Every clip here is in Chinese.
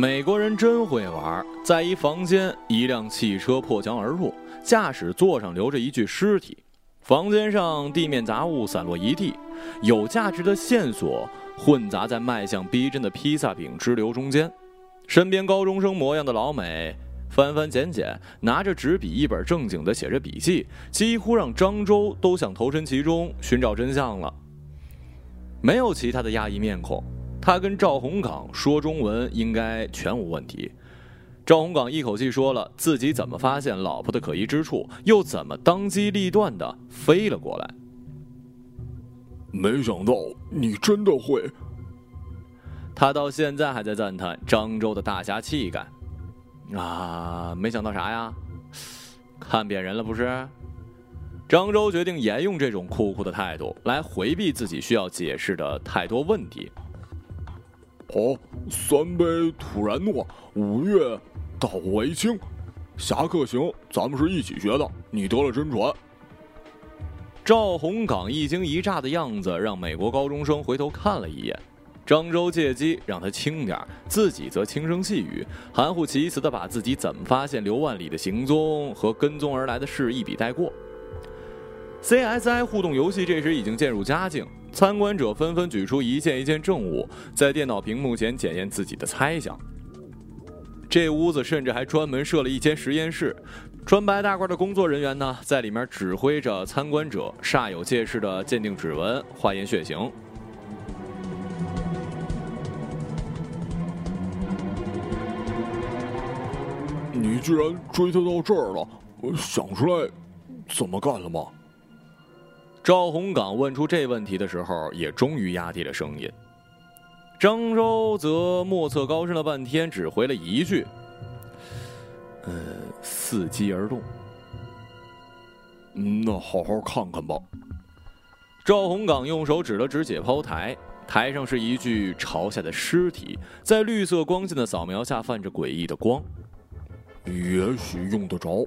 美国人真会玩，在一房间，一辆汽车破墙而入，驾驶座上留着一具尸体，房间上地面杂物散落一地，有价值的线索混杂在卖相逼真的披萨饼支流中间，身边高中生模样的老美。翻翻捡捡，拿着纸笔一本正经地写着笔记，几乎让张周都想投身其中寻找真相了。没有其他的压抑面孔，他跟赵洪岗说中文应该全无问题。赵洪岗一口气说了自己怎么发现老婆的可疑之处，又怎么当机立断地飞了过来。没想到你真的会。他到现在还在赞叹张周的大侠气概。啊，没想到啥呀？看扁人了不是？张周决定沿用这种酷酷的态度来回避自己需要解释的太多问题。哦，三杯突然诺，五月到为清，侠客行，咱们是一起学的。你得了真传。赵洪岗一惊一乍的样子，让美国高中生回头看了一眼。张周借机让他轻点自己则轻声细语，含糊其辞的把自己怎么发现刘万里的行踪和跟踪而来的事一笔带过。CSI 互动游戏这时已经渐入佳境，参观者纷纷举出一件一件证物，在电脑屏幕前检验自己的猜想。这屋子甚至还专门设了一间实验室，穿白大褂的工作人员呢，在里面指挥着参观者煞有介事的鉴定指纹、化验血型。你居然追他到这儿了，想出来怎么干了吗？赵洪岗问出这问题的时候，也终于压低了声音。张周则莫测高深了半天，只回了一句：“呃，伺机而动。”那好好看看吧。赵洪岗用手指了指解剖台，台上是一具朝下的尸体，在绿色光线的扫描下泛着诡异的光。也许用得着。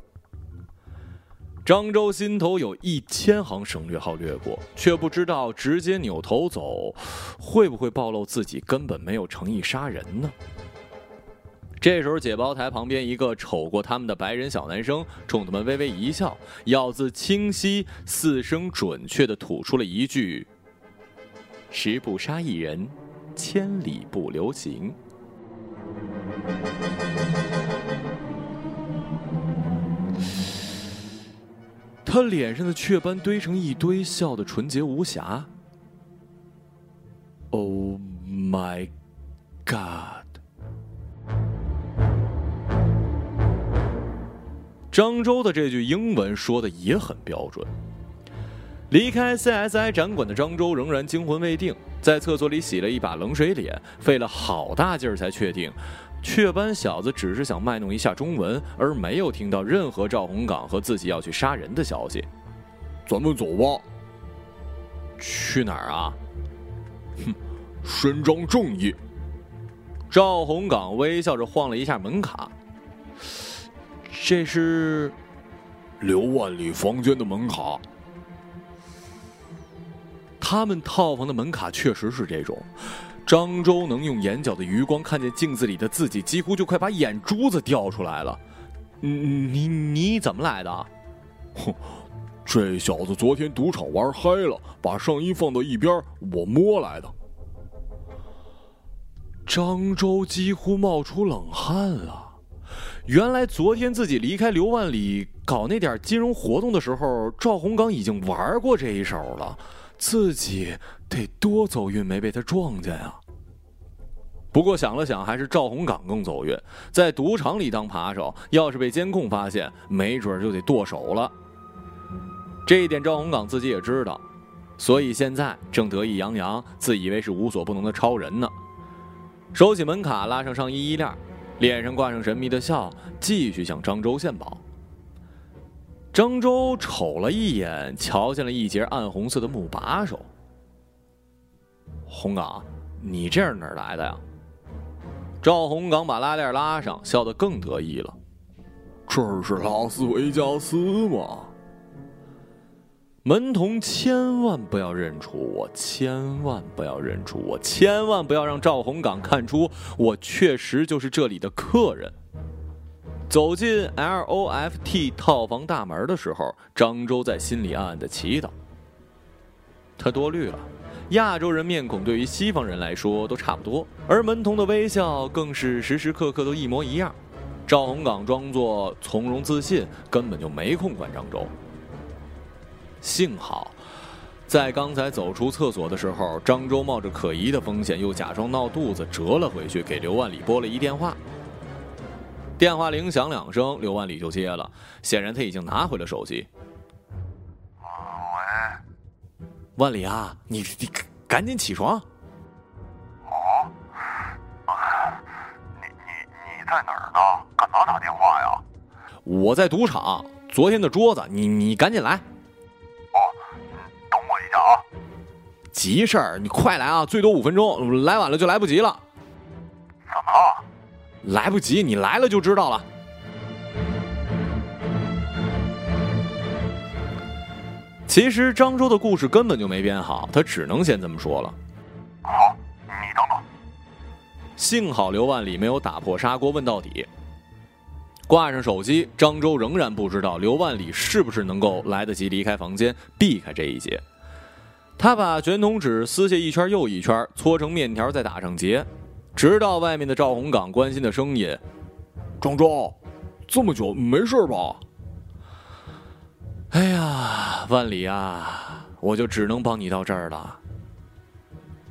张周心头有一千行省略号掠过，却不知道直接扭头走，会不会暴露自己根本没有诚意杀人呢？这时候，解包台旁边一个瞅过他们的白人小男生冲他们微微一笑，咬字清晰、四声准确的吐出了一句：“十不杀一人，千里不留行。”他脸上的雀斑堆成一堆，笑得纯洁无瑕。Oh my god！张周的这句英文说的也很标准。离开 CSI 展馆的张周仍然惊魂未定，在厕所里洗了一把冷水脸，费了好大劲儿才确定。雀斑小子只是想卖弄一下中文，而没有听到任何赵洪岗和自己要去杀人的消息。咱们走吧。去哪儿啊？哼，伸张正义。赵洪岗微笑着晃了一下门卡。这是刘万里房间的门卡。他们套房的门卡确实是这种。张周能用眼角的余光看见镜子里的自己，几乎就快把眼珠子掉出来了。你你你怎么来的？哼，这小子昨天赌场玩嗨了，把上衣放到一边，我摸来的。张周几乎冒出冷汗了。原来昨天自己离开刘万里搞那点金融活动的时候，赵洪刚已经玩过这一手了。自己得多走运，没被他撞见啊！不过想了想，还是赵洪岗更走运，在赌场里当扒手，要是被监控发现，没准就得剁手了。这一点赵洪岗自己也知道，所以现在正得意洋洋，自以为是无所不能的超人呢。收起门卡，拉上上衣衣链，脸上挂上神秘的笑，继续向张周献宝。张周瞅了一眼，瞧见了一截暗红色的木把手。红岗，你这是哪儿来的呀？赵红岗把拉链拉上，笑得更得意了。这是拉斯维加斯吗？门童千万不要认出我，千万不要认出我，千万不要让赵红岗看出我确实就是这里的客人。走进 LOFT 套房大门的时候，张周在心里暗暗的祈祷。他多虑了，亚洲人面孔对于西方人来说都差不多，而门童的微笑更是时时刻刻都一模一样。赵洪岗装作从容自信，根本就没空管张周。幸好，在刚才走出厕所的时候，张周冒着可疑的风险，又假装闹肚子折了回去，给刘万里拨了一电话。电话铃响两声，刘万里就接了，显然他已经拿回了手机。万里啊，你你赶紧起床！哦，你你你在哪儿呢？干嘛打电话呀？我在赌场，昨天的桌子，你你赶紧来。哦，等我一下啊急事儿，你快来啊！最多五分钟，来晚了就来不及了。怎么了？来不及，你来了就知道了。其实张周的故事根本就没编好，他只能先这么说了。好，你等等。幸好刘万里没有打破砂锅问到底。挂上手机，张周仍然不知道刘万里是不是能够来得及离开房间，避开这一劫。他把卷筒纸撕下一圈又一圈，搓成面条，再打上结，直到外面的赵洪岗关心的声音：“张周，这么久没事吧？”哎呀，万里啊，我就只能帮你到这儿了。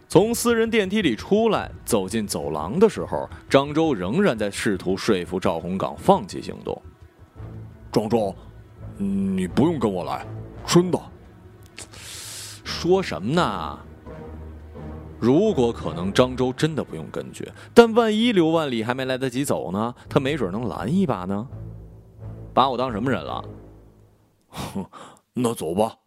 从私人电梯里出来，走进走廊的时候，张周仍然在试图说服赵洪岗放弃行动。庄周，你不用跟我来，真的。说什么呢？如果可能，张周真的不用跟去。但万一刘万里还没来得及走呢？他没准能拦一把呢。把我当什么人了？哼，那走吧。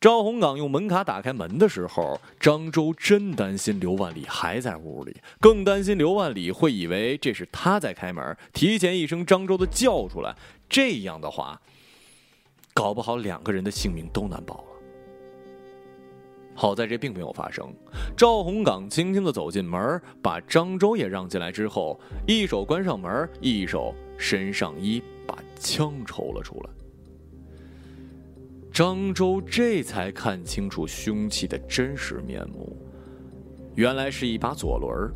赵洪岗用门卡打开门的时候，张周真担心刘万里还在屋里，更担心刘万里会以为这是他在开门，提前一声张周的叫出来。这样的话，搞不好两个人的性命都难保了。好在这并没有发生。赵洪岗轻轻的走进门，把张周也让进来之后，一手关上门，一手伸上衣，把枪抽了出来。张周这才看清楚凶器的真实面目，原来是一把左轮。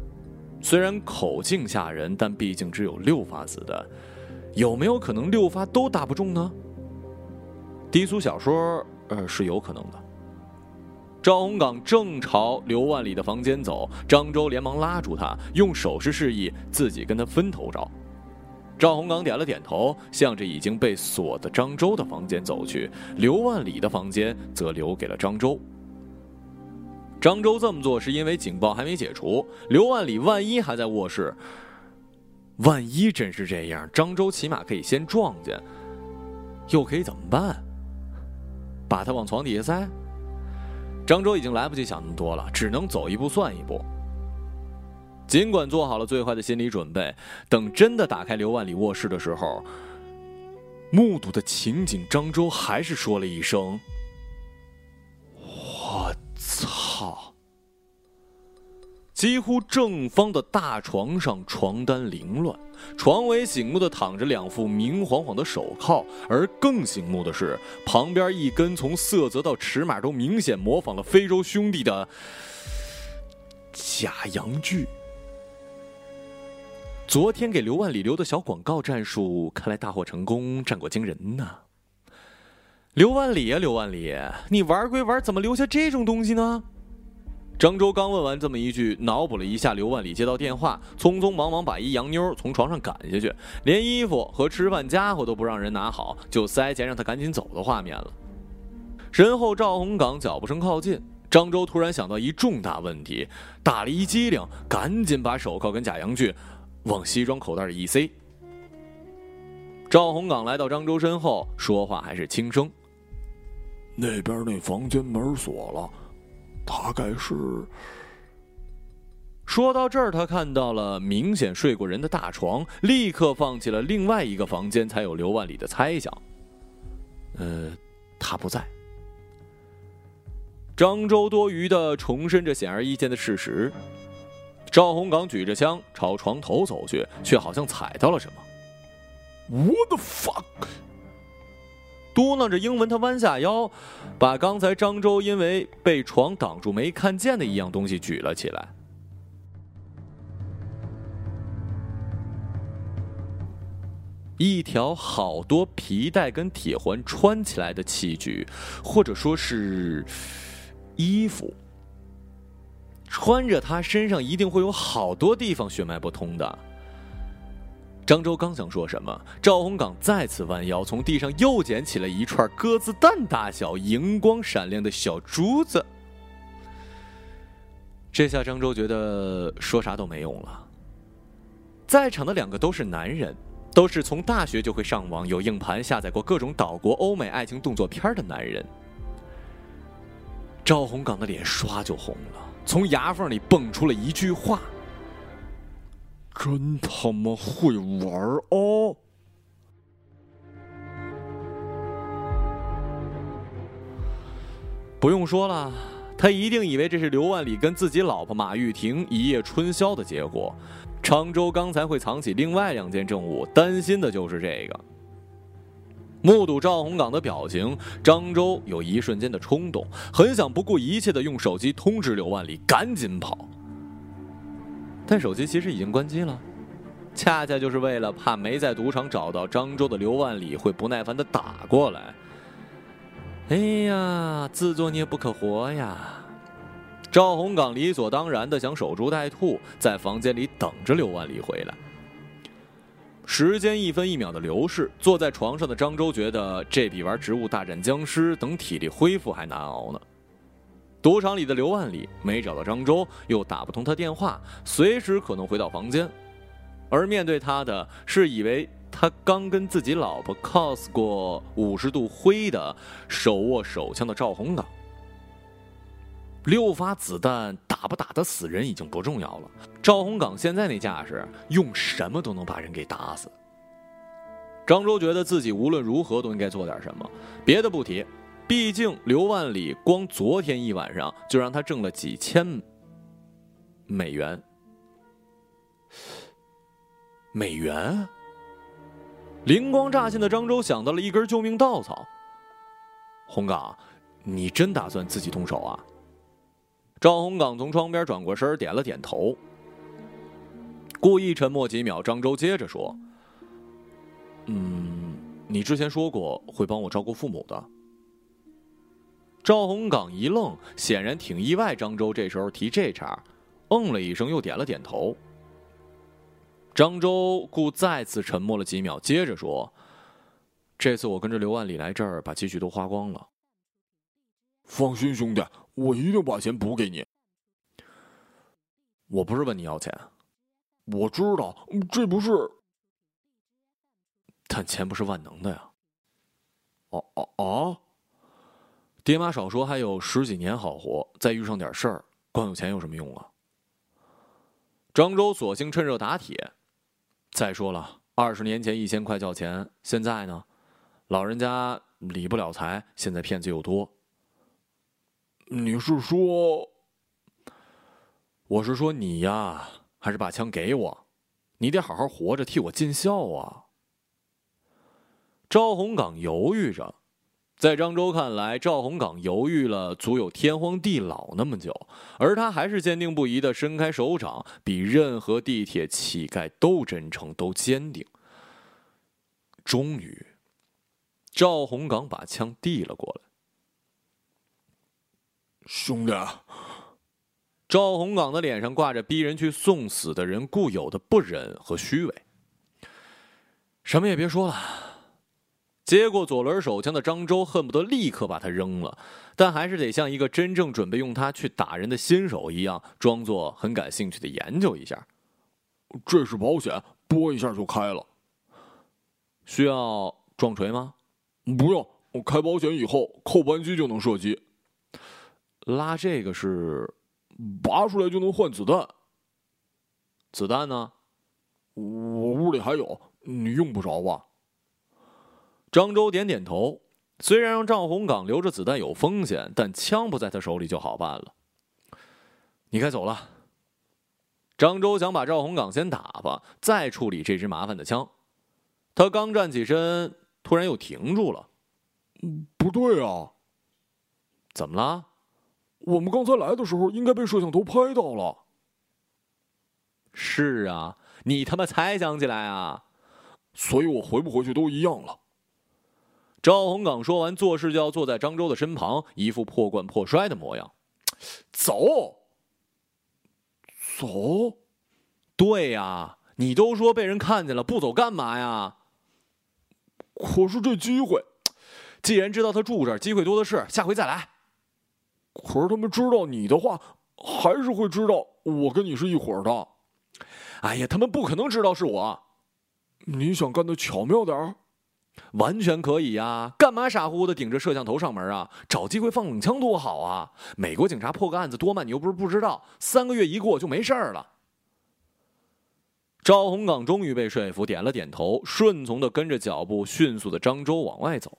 虽然口径吓人，但毕竟只有六发子弹，有没有可能六发都打不中呢？低俗小说，呃，是有可能的。赵洪岗正朝刘万里的房间走，张周连忙拉住他，用手势示意自己跟他分头找。赵洪刚点了点头，向着已经被锁的张周的房间走去。刘万里的房间则留给了张周。张周这么做是因为警报还没解除，刘万里万一还在卧室，万一真是这样，张周起码可以先撞见，又可以怎么办？把他往床底下塞？张周已经来不及想那么多了，只能走一步算一步。尽管做好了最坏的心理准备，等真的打开刘万里卧室的时候，目睹的情景，张周还是说了一声：“我操！”几乎正方的大床上，床单凌乱，床尾醒目的躺着两副明晃晃的手铐，而更醒目的是，旁边一根从色泽到尺码都明显模仿了非洲兄弟的假阳具。昨天给刘万里留的小广告战术，看来大获成功，战果惊人呐！刘万里啊，刘万里，你玩归玩，怎么留下这种东西呢？张周刚问完这么一句，脑补了一下刘万里接到电话，匆匆忙忙把一洋妞从床上赶下去，连衣服和吃饭家伙都不让人拿好，就塞钱让他赶紧走的画面了。身后赵洪岗脚步声靠近，张周突然想到一重大问题，打了一激灵，赶紧把手铐跟假阳具往西装口袋里一塞。赵洪岗来到张周身后，说话还是轻声：“那边那房间门锁了。”大概是。说到这儿，他看到了明显睡过人的大床，立刻放弃了另外一个房间才有刘万里的猜想。呃，他不在。张周多余的重申着显而易见的事实。赵洪岗举着枪朝床头走去，却好像踩到了什么。What the fuck！嘟囔着英文，他弯下腰，把刚才张周因为被床挡住没看见的一样东西举了起来。一条好多皮带跟铁环穿起来的器具，或者说是衣服。穿着它身上一定会有好多地方血脉不通的。张周刚想说什么，赵洪岗再次弯腰，从地上又捡起了一串鸽子蛋大小、荧光闪亮的小珠子。这下张周觉得说啥都没用了。在场的两个都是男人，都是从大学就会上网、有硬盘、下载过各种岛国欧美爱情动作片的男人。赵洪岗的脸唰就红了。从牙缝里蹦出了一句话：“真他妈会玩哦！”不用说了，他一定以为这是刘万里跟自己老婆马玉婷一夜春宵的结果。常州刚才会藏起另外两件证物，担心的就是这个。目睹赵洪岗的表情，张周有一瞬间的冲动，很想不顾一切的用手机通知刘万里赶紧跑。但手机其实已经关机了，恰恰就是为了怕没在赌场找到张周的刘万里会不耐烦的打过来。哎呀，自作孽不可活呀！赵洪岗理所当然的想守株待兔，在房间里等着刘万里回来。时间一分一秒的流逝，坐在床上的张周觉得这比玩《植物大战僵尸》等体力恢复还难熬呢。赌场里的刘万里没找到张周，又打不通他电话，随时可能回到房间。而面对他的是以为他刚跟自己老婆 cos 过五十度灰的手握手枪的赵红岗。六发子弹打不打得死人已经不重要了。赵洪岗现在那架势，用什么都能把人给打死。张周觉得自己无论如何都应该做点什么，别的不提，毕竟刘万里光昨天一晚上就让他挣了几千美元。美元？灵光乍现的张周想到了一根救命稻草。洪岗，你真打算自己动手啊？赵洪岗从窗边转过身，点了点头。故意沉默几秒，张周接着说：“嗯，你之前说过会帮我照顾父母的。”赵洪岗一愣，显然挺意外张周这时候提这茬，嗯了一声，又点了点头。张周故再次沉默了几秒，接着说：“这次我跟着刘万里来这儿，把积蓄都花光了。”放心，兄弟，我一定把钱补给你。我不是问你要钱，我知道这不是，但钱不是万能的呀。哦哦哦！爹妈少说还有十几年好活，再遇上点事儿，光有钱有什么用啊？张周索性趁热打铁。再说了，二十年前一千块叫钱，现在呢？老人家理不了财，现在骗子又多。你是说，我是说你呀，还是把枪给我？你得好好活着，替我尽孝啊！赵洪岗犹豫着，在张周看来，赵洪岗犹豫了足有天荒地老那么久，而他还是坚定不移的伸开手掌，比任何地铁乞丐都真诚，都坚定。终于，赵洪岗把枪递了过来。兄弟，赵洪岗的脸上挂着逼人去送死的人固有的不忍和虚伪。什么也别说了，接过左轮手枪的张周恨不得立刻把它扔了，但还是得像一个真正准备用它去打人的新手一样，装作很感兴趣的研究一下。这是保险，拨一下就开了。需要撞锤吗？不用，我开保险以后扣扳机就能射击。拉这个是，拔出来就能换子弹。子弹呢？我屋里还有，你用不着吧？张周点点头，虽然让赵洪岗留着子弹有风险，但枪不在他手里就好办了。你该走了。张周想把赵洪岗先打发，再处理这支麻烦的枪。他刚站起身，突然又停住了。不对啊，怎么了？我们刚才来的时候应该被摄像头拍到了。是啊，你他妈才想起来啊！所以我回不回去都一样了。赵洪岗说完，做事就要坐在张周的身旁，一副破罐破摔的模样。走，走，对呀，你都说被人看见了，不走干嘛呀？可是这机会，既然知道他住这儿，机会多的是，下回再来。可是他们知道你的话，还是会知道我跟你是一伙的。哎呀，他们不可能知道是我。你想干的巧妙点儿，完全可以呀！干嘛傻乎乎的顶着摄像头上门啊？找机会放冷枪多好啊！美国警察破个案子多慢，你又不是不知道。三个月一过就没事儿了。赵洪岗终于被说服，点了点头，顺从的跟着脚步迅速的张周往外走。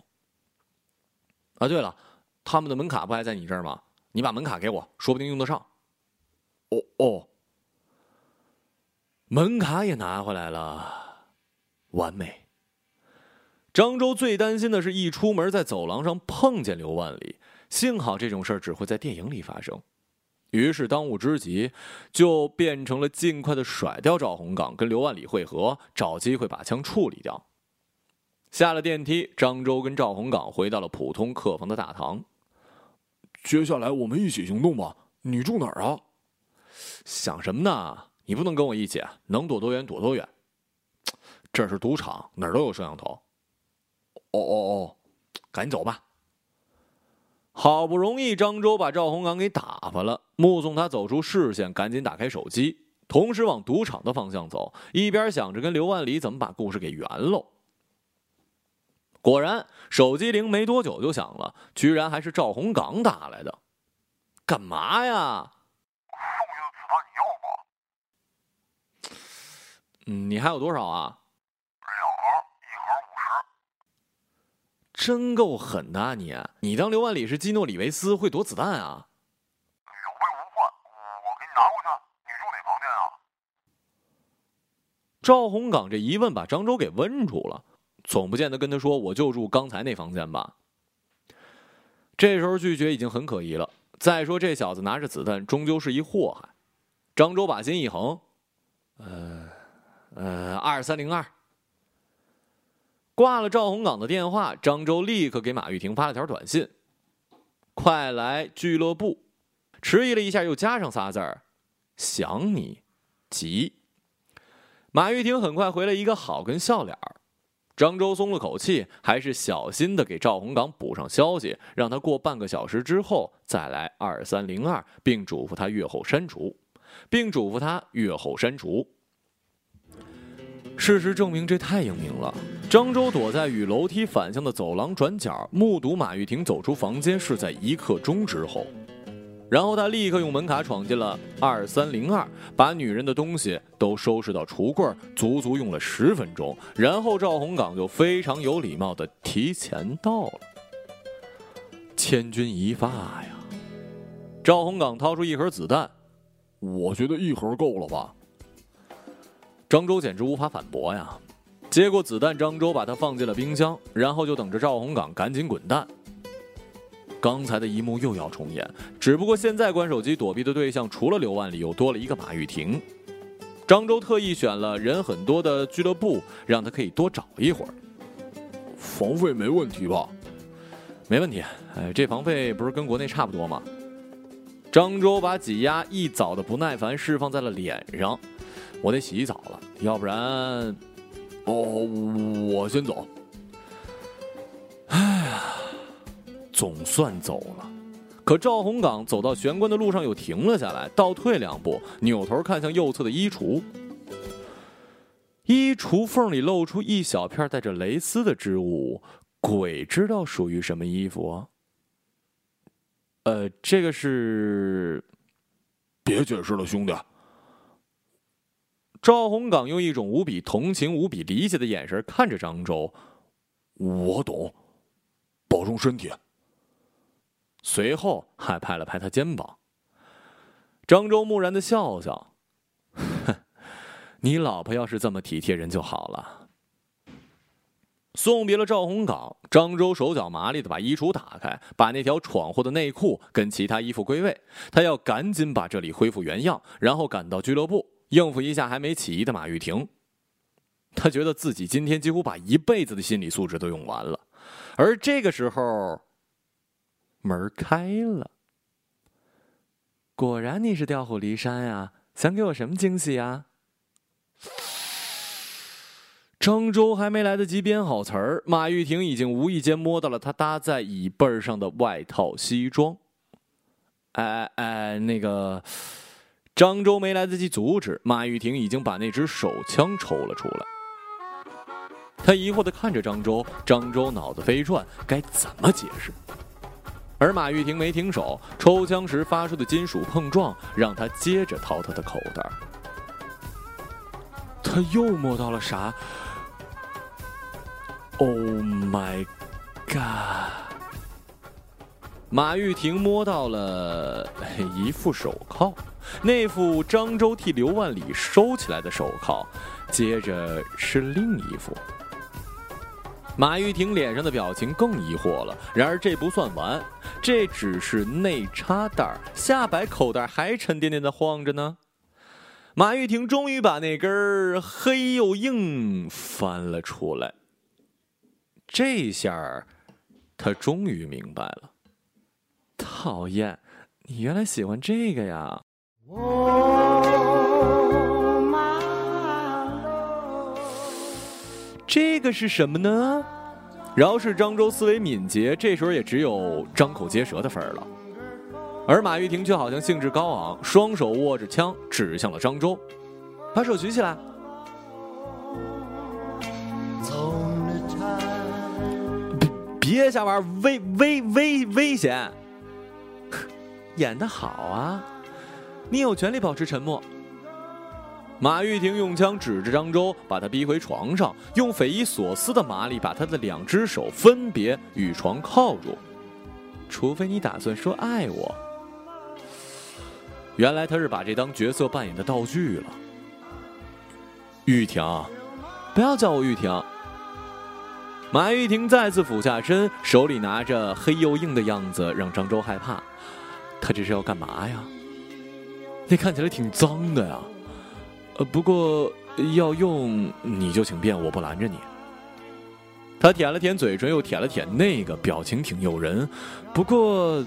啊，对了，他们的门卡不还在你这儿吗？你把门卡给我，说不定用得上。哦哦，门卡也拿回来了，完美。张周最担心的是一出门在走廊上碰见刘万里，幸好这种事儿只会在电影里发生。于是当务之急就变成了尽快的甩掉赵洪岗，跟刘万里会合，找机会把枪处理掉。下了电梯，张周跟赵洪岗回到了普通客房的大堂。接下来我们一起行动吧。你住哪儿啊？想什么呢？你不能跟我一起，能躲多远躲多远。这是赌场，哪儿都有摄像头。哦哦哦，赶紧走吧。好不容易张周把赵洪刚给打发了，目送他走出视线，赶紧打开手机，同时往赌场的方向走，一边想着跟刘万里怎么把故事给圆喽。果然，手机铃没多久就响了，居然还是赵红岗打来的。干嘛呀？剩下的子弹你要吗？嗯，你还有多少啊？两盒，一盒五十。真够狠的啊你！你当刘万里是基诺里维斯会躲子弹啊？有备无患，我给你拿过去。你住哪房间啊？赵红岗这一问把张周给问住了，总不见得跟他说我就住刚才那房间吧？这时候拒绝已经很可疑了。再说这小子拿着子弹，终究是一祸害。张周把心一横，呃，呃，二三零二。挂了赵洪岗的电话，张周立刻给马玉婷发了条短信：“快来俱乐部。”迟疑了一下，又加上仨字儿：“想你，急。”马玉婷很快回了一个好跟笑脸儿。张周松了口气，还是小心的给赵洪岗补上消息，让他过半个小时之后再来二三零二，并嘱咐他月后删除，并嘱咐他月后删除。事实证明，这太英明了。张周躲在与楼梯反向的走廊转角，目睹马玉婷走出房间，是在一刻钟之后。然后他立刻用门卡闯进了二三零二，把女人的东西都收拾到橱柜，足足用了十分钟。然后赵洪岗就非常有礼貌的提前到了。千钧一发呀！赵洪岗掏出一盒子弹，我觉得一盒够了吧。张周简直无法反驳呀。接过子弹，张周把它放进了冰箱，然后就等着赵洪岗赶紧滚蛋。刚才的一幕又要重演，只不过现在关手机躲避的对象除了刘万里，又多了一个马玉婷。张周特意选了人很多的俱乐部，让他可以多找一会儿。房费没问题吧？没问题，哎，这房费不是跟国内差不多吗？张周把挤压一早的不耐烦释放在了脸上。我得洗洗澡了，要不然……哦，我先走。哎呀。总算走了，可赵洪岗走到玄关的路上又停了下来，倒退两步，扭头看向右侧的衣橱。衣橱缝里露出一小片带着蕾丝的织物，鬼知道属于什么衣服啊？呃，这个是……别解释了，兄弟。赵洪岗用一种无比同情、无比理解的眼神看着张周，我懂。保重身体。随后还拍了拍他肩膀。张周木然的笑笑：“，你老婆要是这么体贴人就好了。”送别了赵洪岗，张周手脚麻利的把衣橱打开，把那条闯祸的内裤跟其他衣服归位。他要赶紧把这里恢复原样，然后赶到俱乐部应付一下还没起疑的马玉婷。他觉得自己今天几乎把一辈子的心理素质都用完了，而这个时候，门开了。果然你是调虎离山呀！想给我什么惊喜呀？张周还没来得及编好词儿，马玉婷已经无意间摸到了他搭在椅背上的外套西装。哎哎，那个，张周没来得及阻止，马玉婷已经把那支手枪抽了出来。他疑惑的看着张周，张周脑子飞转，该怎么解释？而马玉婷没停手，抽枪时发出的金属碰撞让他接着掏他的口袋。他又摸到了啥？Oh my god！马玉婷摸到了一副手铐，那副张周替刘万里收起来的手铐，接着是另一副。马玉婷脸上的表情更疑惑了。然而这不算完，这只是内插袋，下摆口袋还沉甸甸的晃着呢。马玉婷终于把那根黑又硬翻了出来。这下，他终于明白了。讨厌，你原来喜欢这个呀！这个是什么呢？饶是张周思维敏捷，这时候也只有张口结舌的份儿了。而马玉婷却好像兴致高昂，双手握着枪指向了张周，把手举起来。别瞎玩，危危危危险！演的好啊，你有权利保持沉默。马玉婷用枪指着张周，把他逼回床上，用匪夷所思的麻利把他的两只手分别与床靠住。除非你打算说爱我。原来他是把这当角色扮演的道具了。玉婷，不要叫我玉婷。马玉婷再次俯下身，手里拿着黑又硬的样子，让张周害怕。他这是要干嘛呀？那看起来挺脏的呀。呃，不过要用你就请便，我不拦着你。他舔了舔嘴唇，又舔了舔那个，表情挺诱人。不过，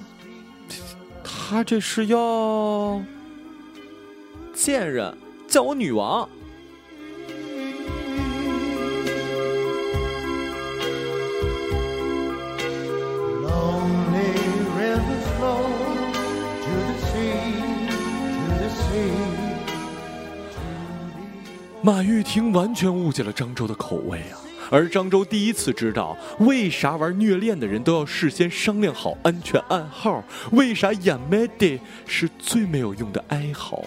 他这是要贱人，叫我女王。马玉婷完全误解了张周的口味啊，而张周第一次知道为啥玩虐恋的人都要事先商量好安全暗号，为啥演麦的是最没有用的哀嚎。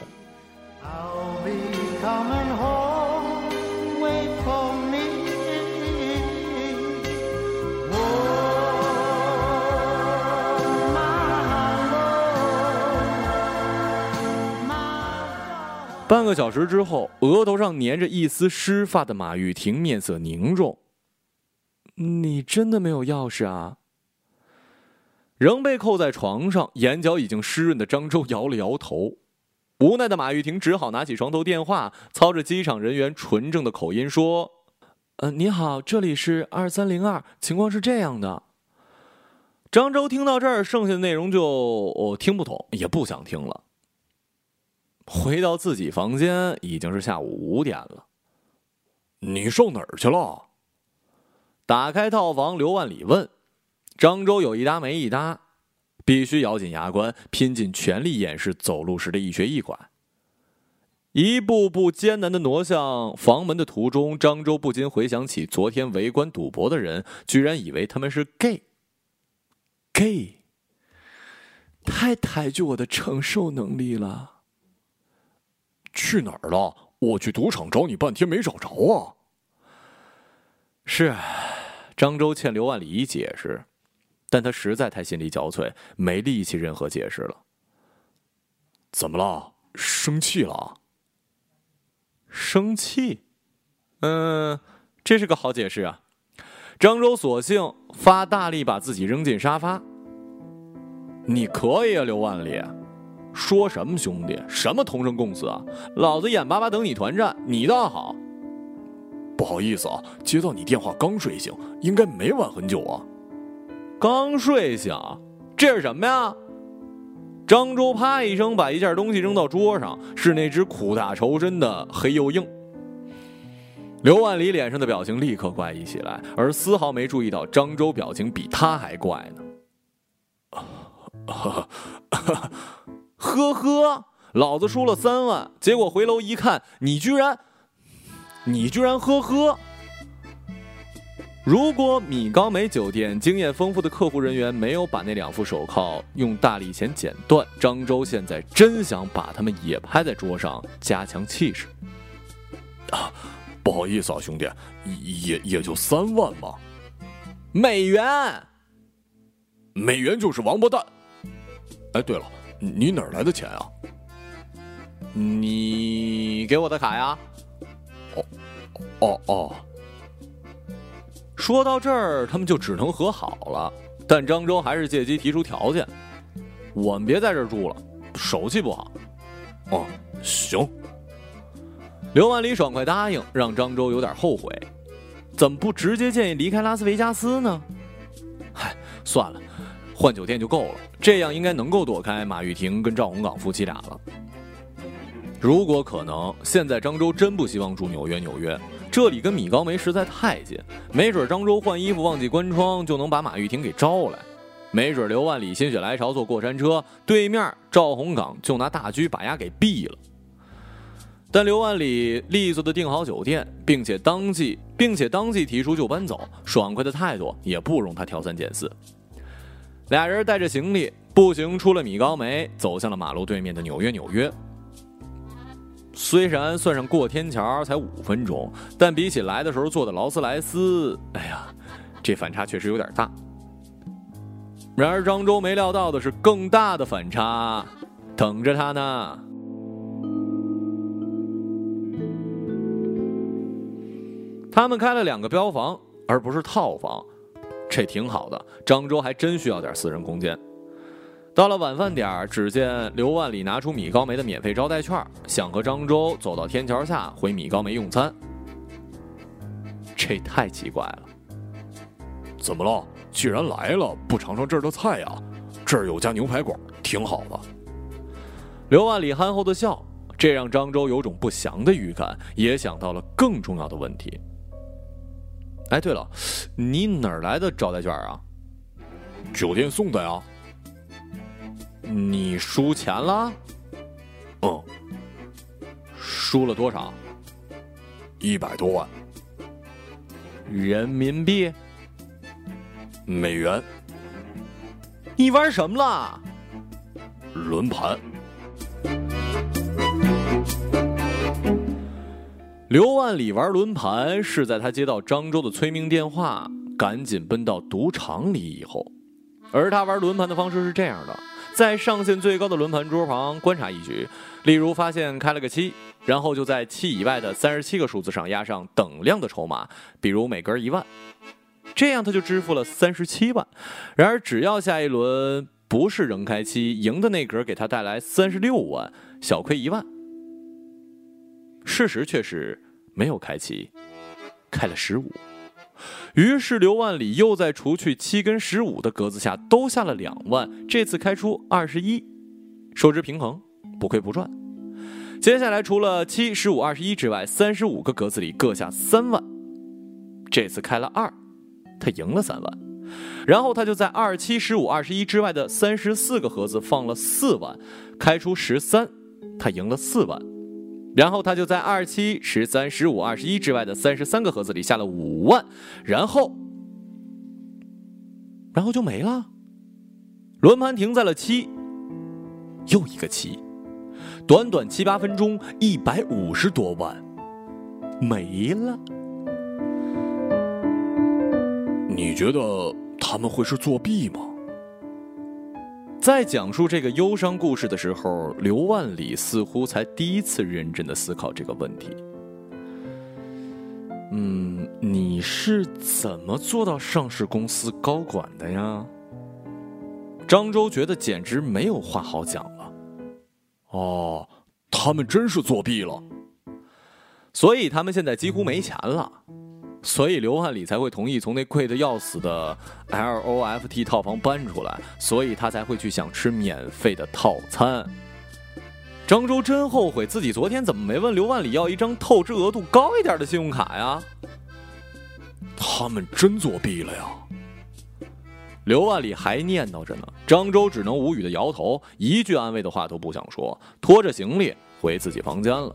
I'll be 半个小时之后，额头上粘着一丝湿发的马玉婷面色凝重。你真的没有钥匙啊？仍被扣在床上，眼角已经湿润的张周摇了摇头。无奈的马玉婷只好拿起床头电话，操着机场人员纯正的口音说：“呃，你好，这里是二三零二，情况是这样的。”张周听到这儿，剩下的内容就我听不懂，也不想听了。回到自己房间，已经是下午五点了。你上哪儿去了？打开套房，刘万里问。张周有一搭没一搭，必须咬紧牙关，拼尽全力掩饰走路时的一瘸一拐。一步步艰难的挪向房门的途中，张周不禁回想起昨天围观赌博的人，居然以为他们是 gay。gay，太抬举我的承受能力了。去哪儿了？我去赌场找你半天没找着啊！是，张周欠刘万里一解释。但他实在太心力交瘁，没力气任何解释了。怎么了？生气了？生气？嗯，这是个好解释啊。张周索性发大力把自己扔进沙发。你可以啊，刘万里。说什么兄弟？什么同生共死啊？老子眼巴巴等你团战，你倒好。不好意思啊，接到你电话刚睡醒，应该没晚很久啊。刚睡醒，这是什么呀？张周啪一声把一件东西扔到桌上，是那只苦大仇深的黑鼬鹰。刘万里脸上的表情立刻怪异起来，而丝毫没注意到张周表情比他还怪呢。呵呵，老子输了三万，结果回楼一看，你居然，你居然呵呵。如果米高梅酒店经验丰富的客户人员没有把那两副手铐用大力钳剪断，张周现在真想把他们也拍在桌上，加强气势。啊，不好意思啊，兄弟，也也就三万嘛。美元，美元就是王八蛋。哎，对了。你哪儿来的钱啊？你给我的卡呀？哦，哦哦。说到这儿，他们就只能和好了。但张周还是借机提出条件：我们别在这儿住了，手气不好。哦，行。刘万里爽快答应，让张周有点后悔。怎么不直接建议离开拉斯维加斯呢？嗨，算了。换酒店就够了，这样应该能够躲开马玉婷跟赵洪岗夫妻俩了。如果可能，现在张周真不希望住纽约。纽约这里跟米高梅实在太近，没准张周换衣服忘记关窗，就能把马玉婷给招来；没准刘万里心血来潮坐过山车，对面赵洪岗就拿大狙把丫给毙了。但刘万里利索的订好酒店，并且当即并且当即提出就搬走，爽快的态度也不容他挑三拣四。俩人带着行李步行出了米高梅，走向了马路对面的纽约。纽约虽然算上过天桥才五分钟，但比起来的时候坐的劳斯莱斯，哎呀，这反差确实有点大。然而张周没料到的是，更大的反差等着他呢。他们开了两个标房，而不是套房。这挺好的，漳州还真需要点私人空间。到了晚饭点只见刘万里拿出米高梅的免费招待券，想和漳州走到天桥下回米高梅用餐。这太奇怪了！怎么了？既然来了，不尝尝这儿的菜呀？这儿有家牛排馆，挺好的。刘万里憨厚的笑，这让漳州有种不祥的预感，也想到了更重要的问题。哎，对了，你哪儿来的招待券啊？酒店送的呀。你输钱了？嗯。输了多少？一百多万。人民币？美元？你玩什么了？轮盘。刘万里玩轮盘是在他接到漳州的催命电话，赶紧奔到赌场里以后。而他玩轮盘的方式是这样的：在上限最高的轮盘桌旁观察一局，例如发现开了个七，然后就在七以外的三十七个数字上压上等量的筹码，比如每格一万，这样他就支付了三十七万。然而只要下一轮不是仍开七，赢的那格给他带来三十六万，小亏一万。事实却是。没有开七，开了十五，于是刘万里又在除去七跟十五的格子下都下了两万，这次开出二十一，收支平衡，不亏不赚。接下来除了七、十五、二十一之外，三十五个格子里各下三万，这次开了二，他赢了三万。然后他就在二、七、十五、二十一之外的三十四个盒子放了四万，开出十三，他赢了四万。然后他就在二七、十三、十五、二十一之外的三十三个盒子里下了五万，然后，然后就没了。轮盘停在了七，又一个七，短短七八分钟，一百五十多万没了。你觉得他们会是作弊吗？在讲述这个忧伤故事的时候，刘万里似乎才第一次认真的思考这个问题。嗯，你是怎么做到上市公司高管的呀？张周觉得简直没有话好讲了。哦，他们真是作弊了，所以他们现在几乎没钱了。所以刘万里才会同意从那贵的要死的 LOFT 套房搬出来，所以他才会去想吃免费的套餐。张周真后悔自己昨天怎么没问刘万里要一张透支额度高一点的信用卡呀？他们真作弊了呀！刘万里还念叨着呢，张周只能无语的摇头，一句安慰的话都不想说，拖着行李回自己房间了。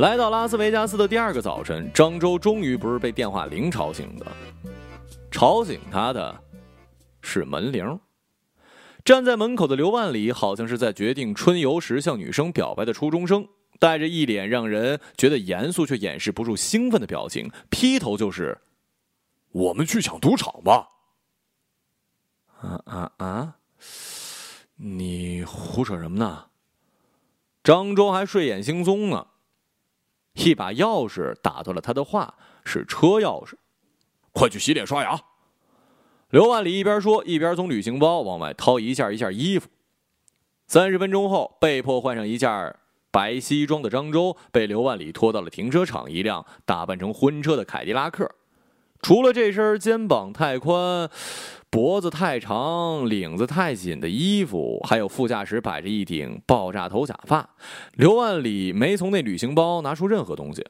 来到拉斯维加斯的第二个早晨，张周终于不是被电话铃吵醒的，吵醒他的是门铃。站在门口的刘万里，好像是在决定春游时向女生表白的初中生，带着一脸让人觉得严肃却掩饰不住兴奋的表情，劈头就是：“我们去抢赌场吧！”啊啊啊！你胡扯什么呢？张周还睡眼惺忪呢。一把钥匙打断了他的话，是车钥匙。快去洗脸刷牙。刘万里一边说，一边从旅行包往外掏一件一件衣服。三十分钟后，被迫换上一件白西装的张周，被刘万里拖到了停车场一辆打扮成婚车的凯迪拉克。除了这身肩膀太宽。脖子太长、领子太紧的衣服，还有副驾驶摆着一顶爆炸头假发。刘万里没从那旅行包拿出任何东西。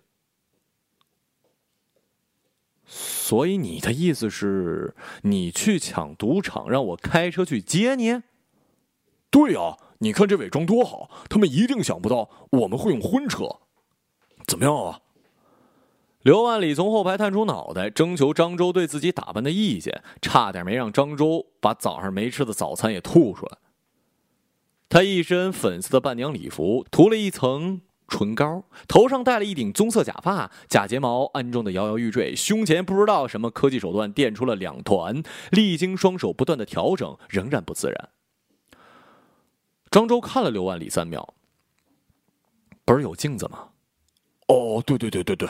所以你的意思是，你去抢赌场，让我开车去接你？对呀，你看这伪装多好，他们一定想不到我们会用婚车。怎么样啊？刘万里从后排探出脑袋，征求张周对自己打扮的意见，差点没让张周把早上没吃的早餐也吐出来。他一身粉色的伴娘礼服，涂了一层唇膏，头上戴了一顶棕色假发，假睫毛安装的摇摇欲坠，胸前不知道什么科技手段垫出了两团，历经双手不断的调整，仍然不自然。张周看了刘万里三秒，不是有镜子吗？哦，对对对对对。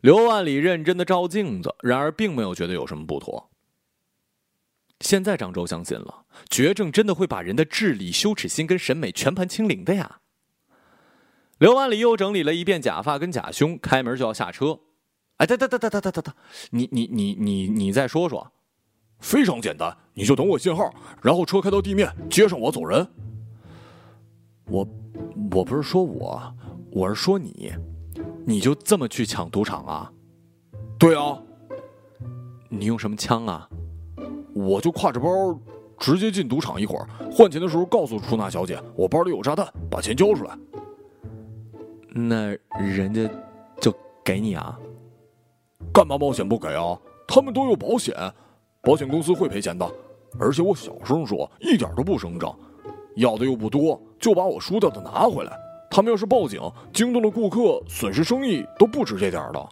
刘万里认真的照镜子，然而并没有觉得有什么不妥。现在张周相信了，绝症真的会把人的智力、羞耻心跟审美全盘清零的呀。刘万里又整理了一遍假发跟假胸，开门就要下车。哎，等等等等等等等，你你你你你再说说。非常简单，你就等我信号，然后车开到地面，接上我走人。我我不是说我，我是说你。你就这么去抢赌场啊？对啊。你用什么枪啊？我就挎着包，直接进赌场。一会儿换钱的时候，告诉出纳小姐我包里有炸弹，把钱交出来。那人家就给你啊？干嘛冒险不给啊？他们都有保险，保险公司会赔钱的。而且我小声说，一点都不声张，要的又不多，就把我输掉的拿回来。他们要是报警，惊动了顾客，损失生意都不止这点的。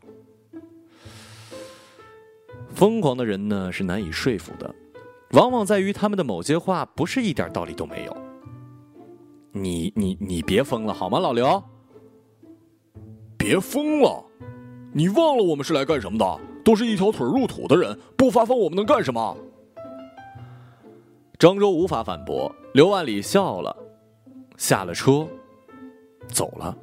疯狂的人呢是难以说服的，往往在于他们的某些话不是一点道理都没有。你你你别疯了好吗，老刘？别疯了！你忘了我们是来干什么的？都是一条腿入土的人，不发疯我们能干什么？张周无法反驳，刘万里笑了，下了车。走了。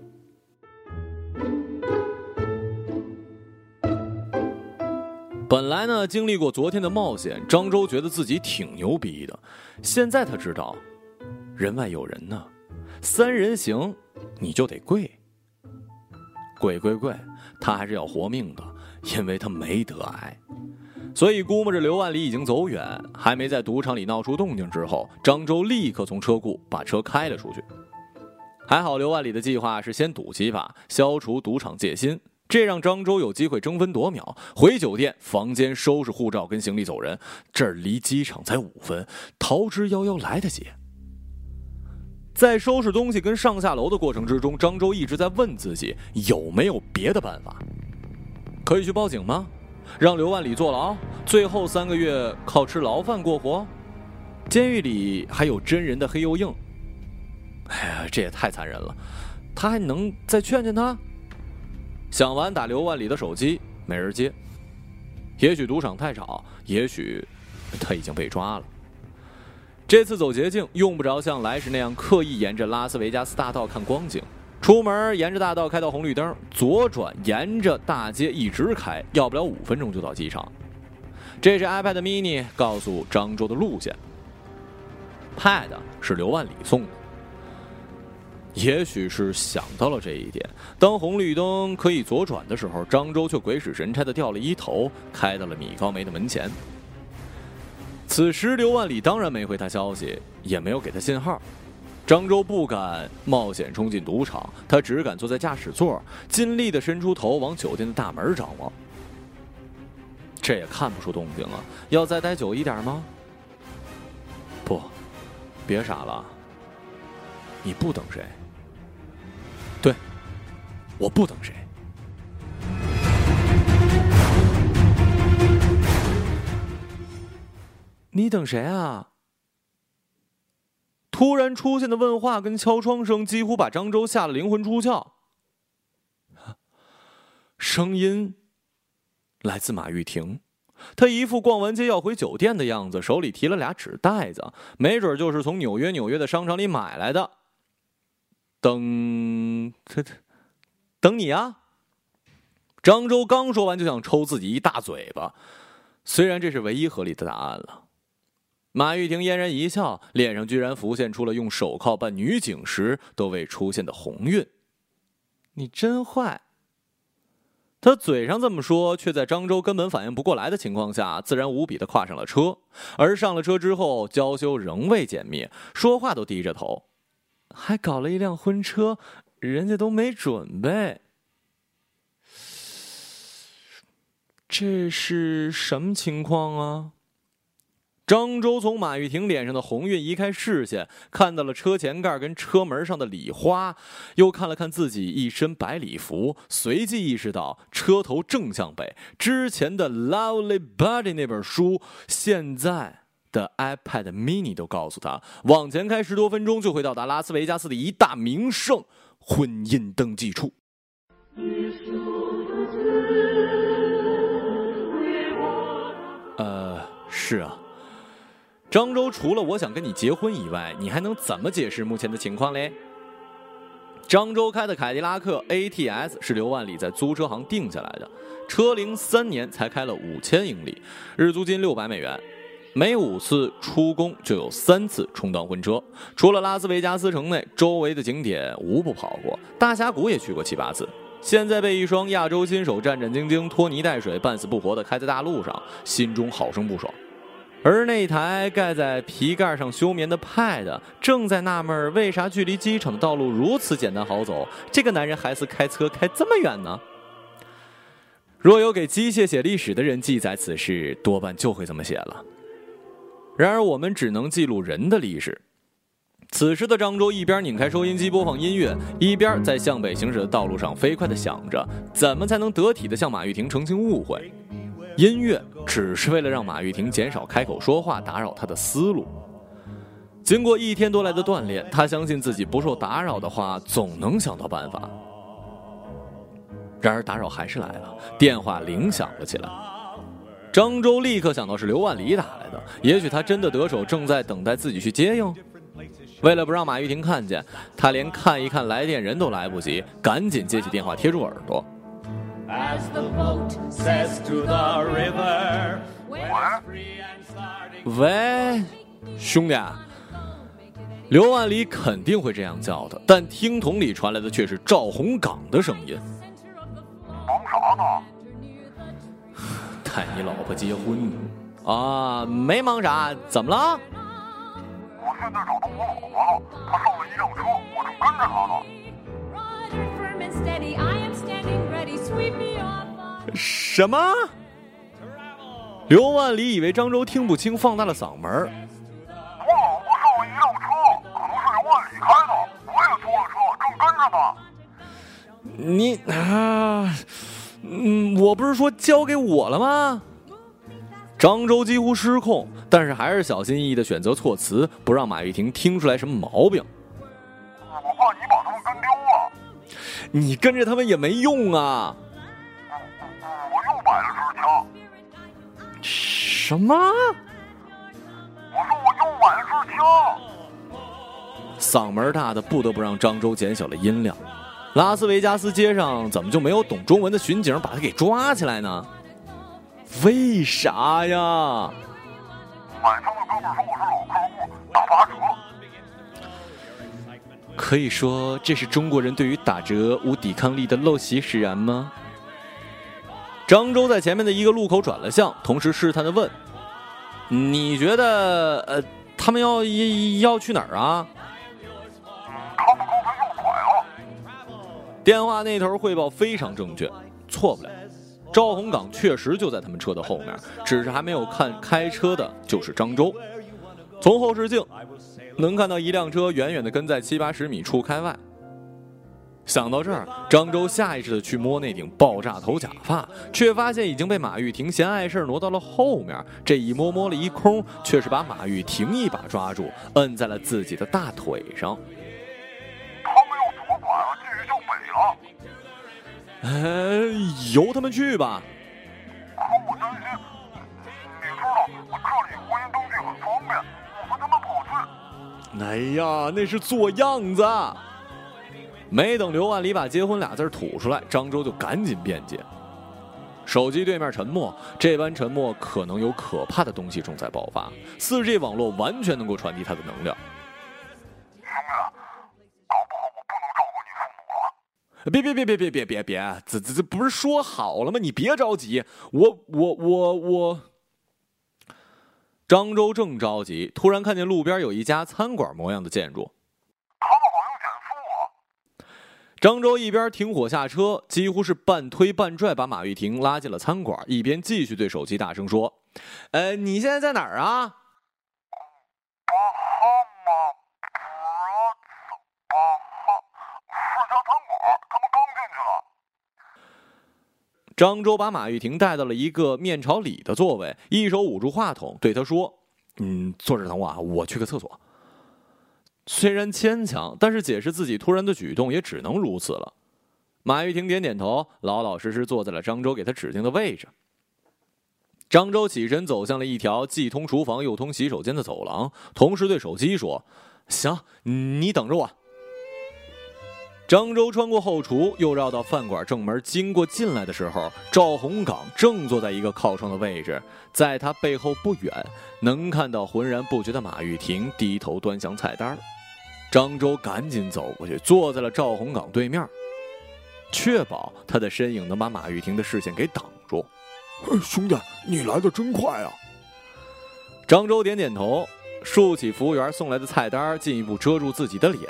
本来呢，经历过昨天的冒险，张周觉得自己挺牛逼的。现在他知道，人外有人呢，三人行，你就得跪。跪跪跪，他还是要活命的，因为他没得癌。所以估摸着刘万里已经走远，还没在赌场里闹出动静之后，张周立刻从车库把车开了出去。还好，刘万里的计划是先赌几把，消除赌场戒心，这让张周有机会争分夺秒。回酒店房间收拾护照跟行李走人，这儿离机场才五分，逃之夭夭来得及。在收拾东西跟上下楼的过程之中，张周一直在问自己有没有别的办法，可以去报警吗？让刘万里坐牢，最后三个月靠吃牢饭过活，监狱里还有真人的黑又硬。哎呀，这也太残忍了！他还能再劝劝他？想完打刘万里的手机，没人接。也许赌场太吵，也许他已经被抓了。这次走捷径，用不着像来时那样刻意沿着拉斯维加斯大道看光景。出门沿着大道开到红绿灯，左转沿着大街一直开，要不了五分钟就到机场。这是 iPad mini 告诉张周的路线。Pad 是刘万里送的。也许是想到了这一点，当红绿灯可以左转的时候，张周却鬼使神差的掉了一头，开到了米高梅的门前。此时刘万里当然没回他消息，也没有给他信号。张周不敢冒险冲进赌场，他只敢坐在驾驶座，尽力的伸出头往酒店的大门张望。这也看不出动静啊，要再待久一点吗？不，别傻了，你不等谁？我不等谁。你等谁啊？突然出现的问话跟敲窗声，几乎把张周吓得灵魂出窍。声音来自马玉婷，她一副逛完街要回酒店的样子，手里提了俩纸袋子，没准就是从纽约纽约的商场里买来的。等，这这，等你啊！张周刚说完，就想抽自己一大嘴巴。虽然这是唯一合理的答案了。马玉婷嫣然一笑，脸上居然浮现出了用手铐扮女警时都未出现的红晕。你真坏！他嘴上这么说，却在张周根本反应不过来的情况下，自然无比的跨上了车。而上了车之后，娇羞仍未减灭，说话都低着头。还搞了一辆婚车，人家都没准备。这是什么情况啊？张周从马玉婷脸上的红晕移开视线，看到了车前盖跟车门上的礼花，又看了看自己一身白礼服，随即意识到车头正向北。之前的《Lovely Body》那本书，现在。的 iPad mini 都告诉他，往前开十多分钟就会到达拉斯维加斯的一大名胜——婚姻登记处。呃，是啊，张周，除了我想跟你结婚以外，你还能怎么解释目前的情况嘞？张周开的凯迪拉克 ATS 是刘万里在租车行定下来的，车龄三年才开了五千英里，日租金六百美元。每五次出宫就有三次充当婚车，除了拉斯维加斯城内，周围的景点无不跑过，大峡谷也去过七八次。现在被一双亚洲新手战战兢兢、拖泥带水、半死不活的开在大路上，心中好生不爽。而那台盖在皮盖上休眠的 Pad 正在纳闷，为啥距离机场的道路如此简单好走，这个男人还是开车开这么远呢？若有给机械写历史的人记载此事，多半就会这么写了。然而，我们只能记录人的历史。此时的张周一边拧开收音机播放音乐，一边在向北行驶的道路上飞快地想着怎么才能得体地向马玉婷澄清误会。音乐只是为了让马玉婷减少开口说话，打扰他的思路。经过一天多来的锻炼，他相信自己不受打扰的话，总能想到办法。然而，打扰还是来了，电话铃响了起来。张周立刻想到是刘万里打来的，也许他真的得手，正在等待自己去接应。为了不让马玉婷看见，他连看一看来电人都来不及，赶紧接起电话贴住耳朵。喂，兄弟，刘万里肯定会这样叫的，但听筒里传来的却是赵红岗的声音。忙啥呢？带你老婆结婚呢啊？没忙啥，怎么了？我现在找到我老婆了，她上了一辆车，我正跟着她呢。什么？刘万里以为张周听不清，放大了嗓门我老婆上了一辆车，可能是刘万里开的，我也租了车，正跟着呢。你啊。嗯，我不是说交给我了吗？张周几乎失控，但是还是小心翼翼的选择措辞，不让马玉婷听出来什么毛病。我怕你把他们跟丢了。你跟着他们也没用啊！我又买了支枪。什么？我说我又买了支枪。嗓门大的不得不让张周减小了音量。拉斯维加斯街上怎么就没有懂中文的巡警把他给抓起来呢？为啥呀？买枪的哥们说我是老客户，打八折。可以说这是中国人对于打折无抵抗力的陋习使然吗？张周在前面的一个路口转了向，同时试探的问：“你觉得呃，他们要要去哪儿啊？”电话那头汇报非常正确，错不了。赵洪岗确实就在他们车的后面，只是还没有看开车的就是张周。从后视镜能看到一辆车远远的跟在七八十米处开外。想到这儿，张周下意识的去摸那顶爆炸头假发，却发现已经被马玉婷嫌碍事挪到了后面。这一摸摸了一空，却是把马玉婷一把抓住，摁在了自己的大腿上。他们要左拐了，继续向北了。呃，由他们去吧。可我担心，你知道，这里婚姻登记很方便，我和他们跑去。哎呀，那是做样子。没等刘万里把“结婚”俩字吐出来，张周就赶紧辩解。手机对面沉默，这般沉默可能有可怕的东西正在爆发。四 G 网络完全能够传递它的能量。兄弟，别别别别别别别别，这这这不是说好了吗？你别着急，我我我我。张周正着急，突然看见路边有一家餐馆模样的建筑。他们好像减速了。张周一边停火下车，几乎是半推半拽把马玉婷拉进了餐馆，一边继续对手机大声说：“呃，你现在在哪儿啊？”巴哈马普拉茨，巴哈是家餐馆，他们刚进去了。张周把马玉婷带到了一个面朝里的座位，一手捂住话筒，对他说：“嗯，坐这等我啊，我去个厕所。”虽然牵强，但是解释自己突然的举动也只能如此了。马玉婷点点头，老老实实坐在了张周给他指定的位置。张周起身走向了一条既通厨房又通洗手间的走廊，同时对手机说：“行，你等着我。”张周穿过后厨，又绕到饭馆正门，经过进来的时候，赵洪岗正坐在一个靠窗的位置，在他背后不远，能看到浑然不觉的马玉婷低头端详菜单。张周赶紧走过去，坐在了赵洪岗对面，确保他的身影能把马玉婷的视线给挡住。兄弟，你来的真快啊！张周点点头，竖起服务员送来的菜单，进一步遮住自己的脸。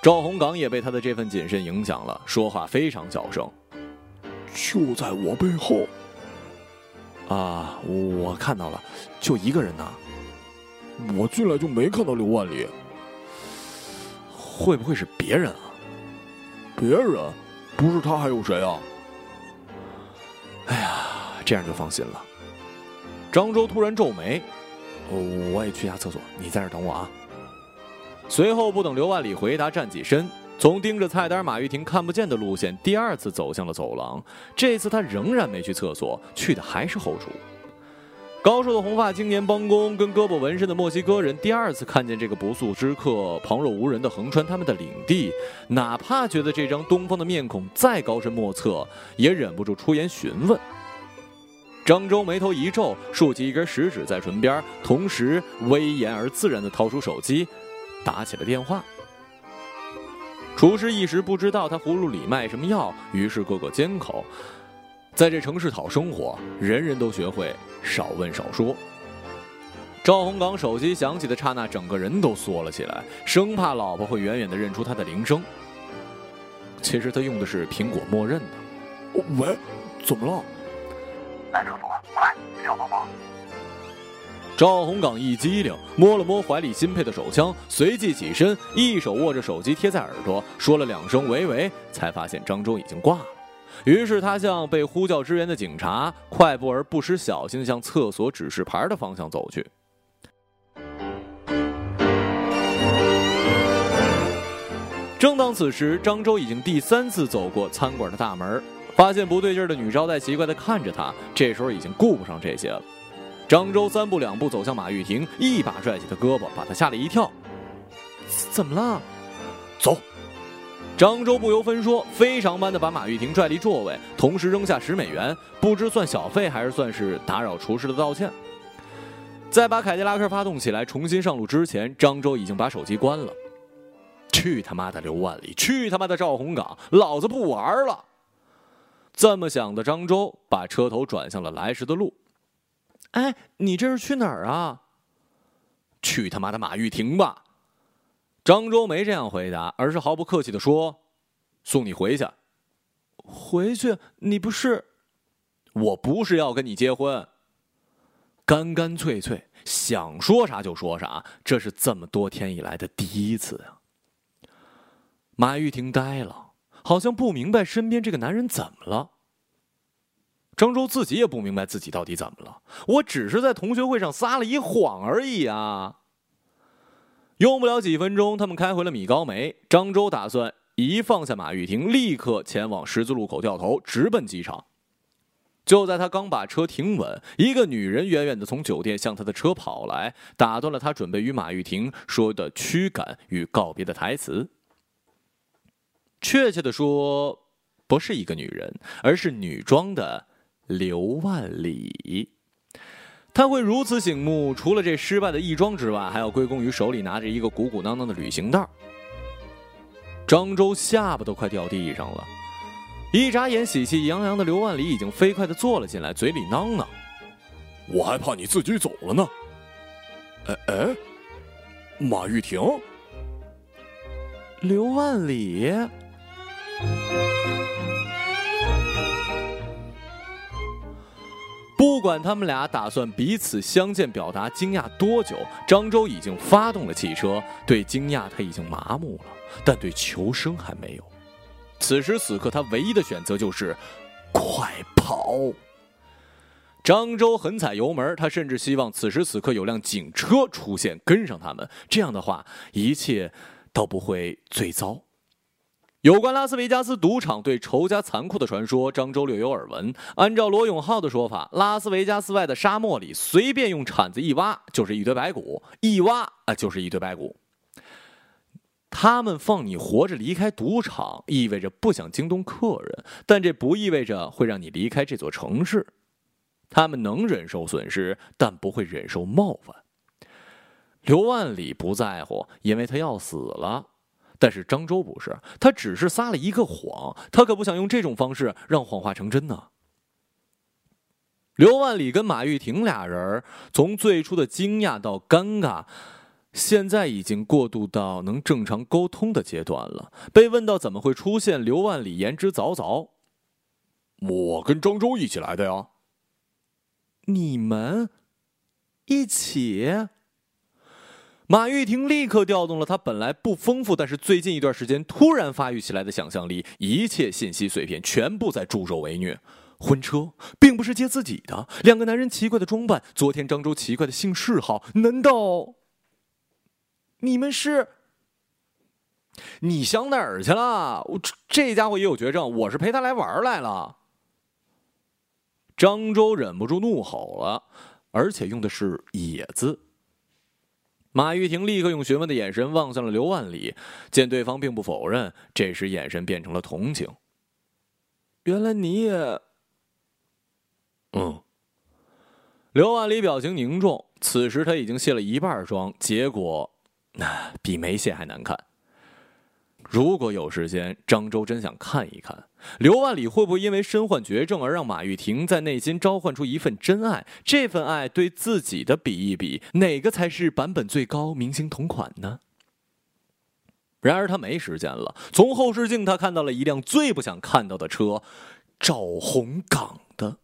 赵洪岗也被他的这份谨慎影响了，说话非常小声。就在我背后。啊，我看到了，就一个人呢。我进来就没看到刘万里。会不会是别人啊？别人？不是他还有谁啊？哎呀，这样就放心了。张周突然皱眉，我也去下厕所，你在这等我啊。随后不等刘万里回答，站起身，从盯着菜单马玉婷看不见的路线，第二次走向了走廊。这次他仍然没去厕所，去的还是后厨。高瘦的红发青年帮工跟胳膊纹身的墨西哥人第二次看见这个不速之客旁若无人的横穿他们的领地，哪怕觉得这张东方的面孔再高深莫测，也忍不住出言询问。张周眉头一皱，竖起一根食指在唇边，同时威严而自然地掏出手机，打起了电话。厨师一时不知道他葫芦里卖什么药，于是各个缄口。在这城市讨生活，人人都学会少问少说。赵洪岗手机响起的刹那，整个人都缩了起来，生怕老婆会远远的认出他的铃声。其实他用的是苹果默认的。喂，怎么了？来厕所，快，想帮忙。赵洪岗一激灵，摸了摸怀里新配的手枪，随即起身，一手握着手机贴在耳朵，说了两声“喂喂”，才发现张周已经挂了。于是他向被呼叫支援的警察，快步而不失小心向厕所指示牌的方向走去。正当此时，张周已经第三次走过餐馆的大门，发现不对劲的女招待奇怪地看着他，这时候已经顾不上这些了。张周三步两步走向马玉婷，一把拽起她胳膊，把她吓了一跳。怎么了？走。张周不由分说，非常般的把马玉婷拽离座位，同时扔下十美元，不知算小费还是算是打扰厨师的道歉。在把凯迪拉克发动起来重新上路之前，张周已经把手机关了。去他妈的刘万里！去他妈的赵红岗！老子不玩了！这么想的张周，把车头转向了来时的路。哎，你这是去哪儿啊？去他妈的马玉婷吧！张周没这样回答，而是毫不客气的说：“送你回去。”回去？你不是？我不是要跟你结婚。干干脆脆，想说啥就说啥，这是这么多天以来的第一次呀。马玉婷呆了，好像不明白身边这个男人怎么了。张周自己也不明白自己到底怎么了。我只是在同学会上撒了一谎而已啊！用不了几分钟，他们开回了米高梅。张周打算一放下马玉婷，立刻前往十字路口掉头，直奔机场。就在他刚把车停稳，一个女人远远的从酒店向他的车跑来，打断了他准备与马玉婷说的驱赶与告别的台词。确切的说，不是一个女人，而是女装的。刘万里，他会如此醒目，除了这失败的义庄之外，还要归功于手里拿着一个鼓鼓囊囊的旅行袋。张周下巴都快掉地上了，一眨眼，喜气洋洋的刘万里已经飞快的坐了进来，嘴里囔囔：“我还怕你自己走了呢。”哎哎，马玉婷，刘万里。不管他们俩打算彼此相见表达惊讶多久，张周已经发动了汽车。对惊讶他已经麻木了，但对求生还没有。此时此刻，他唯一的选择就是快跑。张周狠踩油门，他甚至希望此时此刻有辆警车出现，跟上他们。这样的话，一切都不会最糟。有关拉斯维加斯赌场对仇家残酷的传说，张周略有耳闻。按照罗永浩的说法，拉斯维加斯外的沙漠里，随便用铲子一挖就是一堆白骨，一挖啊就是一堆白骨。他们放你活着离开赌场，意味着不想惊动客人，但这不意味着会让你离开这座城市。他们能忍受损失，但不会忍受冒犯。刘万里不在乎，因为他要死了。但是张周不是，他只是撒了一个谎，他可不想用这种方式让谎话成真呢。刘万里跟马玉婷俩人从最初的惊讶到尴尬，现在已经过渡到能正常沟通的阶段了。被问到怎么会出现，刘万里言之凿凿：“我跟张周一起来的呀。”你们一起？马玉婷立刻调动了她本来不丰富，但是最近一段时间突然发育起来的想象力，一切信息碎片全部在助纣为虐。婚车并不是借自己的，两个男人奇怪的装扮，昨天张周奇怪的姓氏号，难道你们是？你想哪儿去了？我这这家伙也有绝症，我是陪他来玩来了。张周忍不住怒吼了，而且用的是“野”字。马玉婷立刻用询问的眼神望向了刘万里，见对方并不否认，这时眼神变成了同情。原来你也……嗯。刘万里表情凝重，此时他已经卸了一半妆，结果比没卸还难看。如果有时间，张周真想看一看刘万里会不会因为身患绝症而让马玉婷在内心召唤出一份真爱。这份爱对自己的比一比，哪个才是版本最高、明星同款呢？然而他没时间了。从后视镜，他看到了一辆最不想看到的车——赵红岗的。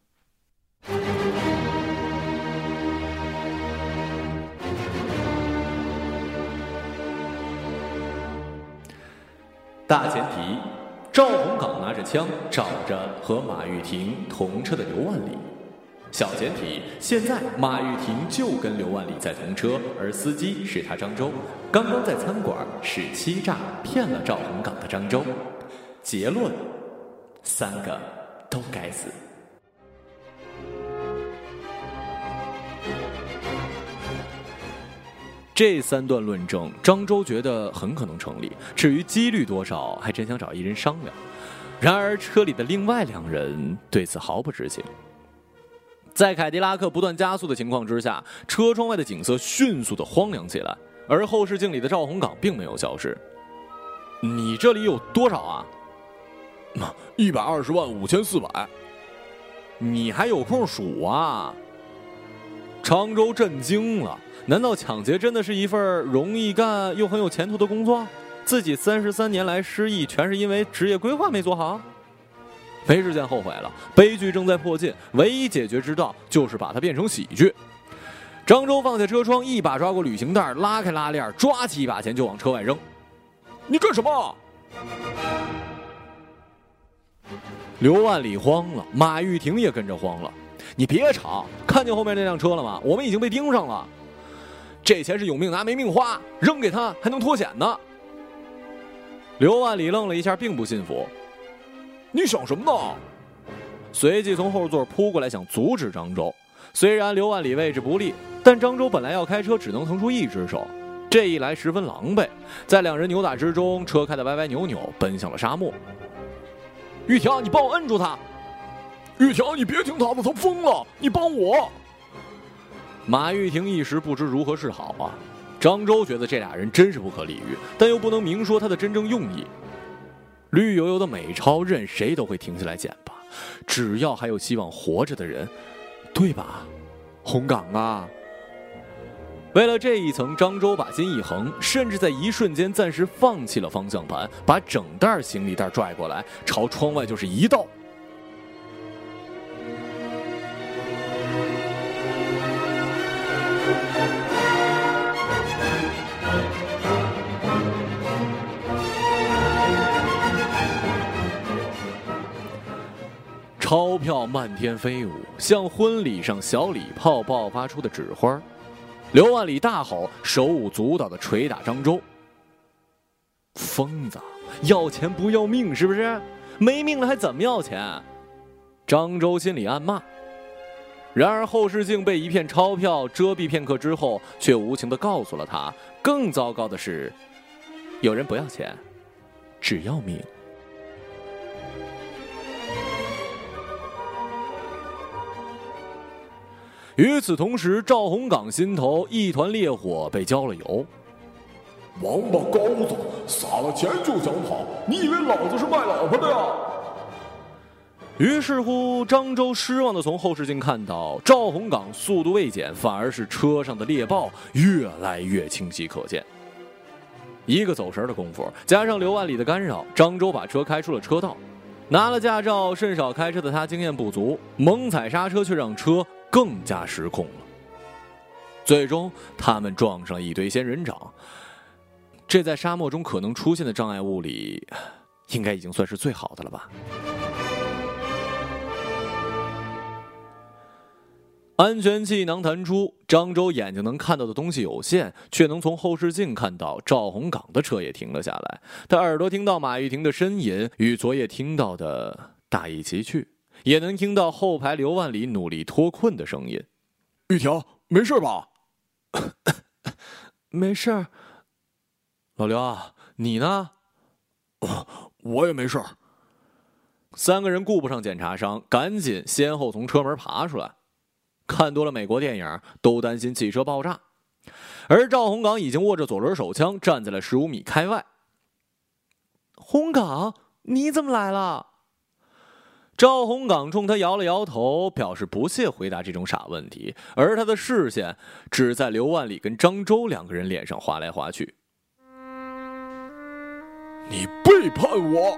大前提：赵洪岗拿着枪找着和马玉婷同车的刘万里。小前提，现在马玉婷就跟刘万里在同车，而司机是他张周。刚刚在餐馆使欺诈骗了赵洪岗的张周。结论：三个都该死。这三段论证，张周觉得很可能成立。至于几率多少，还真想找一人商量。然而，车里的另外两人对此毫不知情。在凯迪拉克不断加速的情况之下，车窗外的景色迅速的荒凉起来，而后视镜里的赵红岗并没有消失。你这里有多少啊？一百二十万五千四百。你还有空数啊？常州震惊了。难道抢劫真的是一份容易干又很有前途的工作？自己三十三年来失忆，全是因为职业规划没做好？没时间后悔了，悲剧正在迫近，唯一解决之道就是把它变成喜剧。张周放下车窗，一把抓过旅行袋，拉开拉链，抓起一把钱就往车外扔。你干什么？刘万里慌了，马玉婷也跟着慌了。你别吵，看见后面那辆车了吗？我们已经被盯上了。这钱是有命拿没命花，扔给他还能脱险呢。刘万里愣了一下，并不信服。你想什么呢？随即从后座扑过来，想阻止张周。虽然刘万里位置不利，但张周本来要开车，只能腾出一只手，这一来十分狼狈。在两人扭打之中，车开得歪歪扭扭，奔向了沙漠。玉婷，你帮我摁住他！玉婷，你别听他的，他疯了！你帮我！马玉婷一时不知如何是好啊！张周觉得这俩人真是不可理喻，但又不能明说他的真正用意。绿油油的美钞，任谁都会停下来捡吧，只要还有希望活着的人，对吧？红岗啊！为了这一层，张周把心一横，甚至在一瞬间暂时放弃了方向盘，把整袋行李袋拽过来，朝窗外就是一倒。钞票漫天飞舞，像婚礼上小礼炮爆发出的纸花。刘万里大吼，手舞足蹈的捶打张周。疯子，要钱不要命是不是？没命了还怎么要钱？张周心里暗骂。然而后视镜被一片钞票遮蔽片刻之后，却无情的告诉了他：更糟糕的是，有人不要钱，只要命。与此同时，赵洪岗心头一团烈火被浇了油。王八羔子，撒了钱就想跑？你以为老子是卖老婆的呀？于是乎，张周失望的从后视镜看到赵洪岗速度未减，反而是车上的猎豹越来越清晰可见。一个走神的功夫，加上刘万里的干扰，张周把车开出了车道。拿了驾照甚少开车的他经验不足，猛踩刹车却让车。更加失控了。最终，他们撞上一堆仙人掌。这在沙漠中可能出现的障碍物里，应该已经算是最好的了吧？安全气囊弹出，张周眼睛能看到的东西有限，却能从后视镜看到赵洪岗的车也停了下来。他耳朵听到马玉婷的呻吟，与昨夜听到的大异其趣。也能听到后排刘万里努力脱困的声音。玉婷，没事吧？没事。老刘啊，你呢？我也没事。三个人顾不上检查伤，赶紧先后从车门爬出来。看多了美国电影，都担心汽车爆炸。而赵洪岗已经握着左轮手枪，站在了十五米开外。洪岗，你怎么来了？赵洪岗冲他摇了摇头，表示不屑回答这种傻问题，而他的视线只在刘万里跟张周两个人脸上划来划去。你背叛我！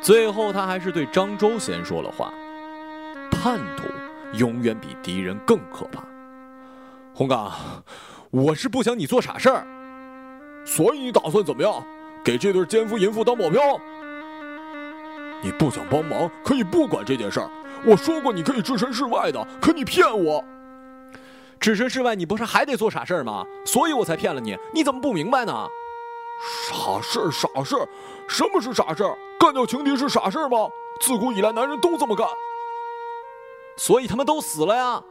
最后，他还是对张周先说了话：“叛徒永远比敌人更可怕。”洪岗，我是不想你做傻事儿，所以你打算怎么样？给这对奸夫淫妇当保镖？你不想帮忙，可以不管这件事儿。我说过你可以置身事外的，可你骗我。置身事外，你不是还得做傻事儿吗？所以我才骗了你。你怎么不明白呢？傻事儿，傻事儿，什么是傻事儿？干掉情敌是傻事儿吗？自古以来，男人都这么干。所以他们都死了呀。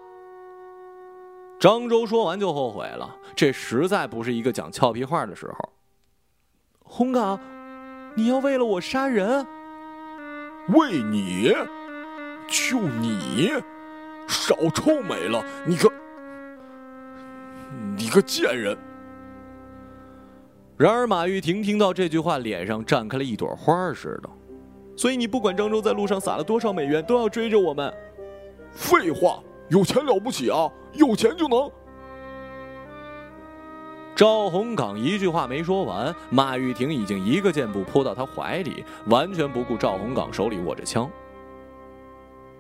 张周说完就后悔了，这实在不是一个讲俏皮话的时候。红岗，你要为了我杀人？为你？就你？少臭美了！你个，你个贱人！然而马玉婷听到这句话，脸上绽开了一朵花似的。所以你不管张周在路上撒了多少美元，都要追着我们。废话，有钱了不起啊？有钱就能。赵洪岗一句话没说完，马玉婷已经一个箭步扑到他怀里，完全不顾赵洪岗手里握着枪。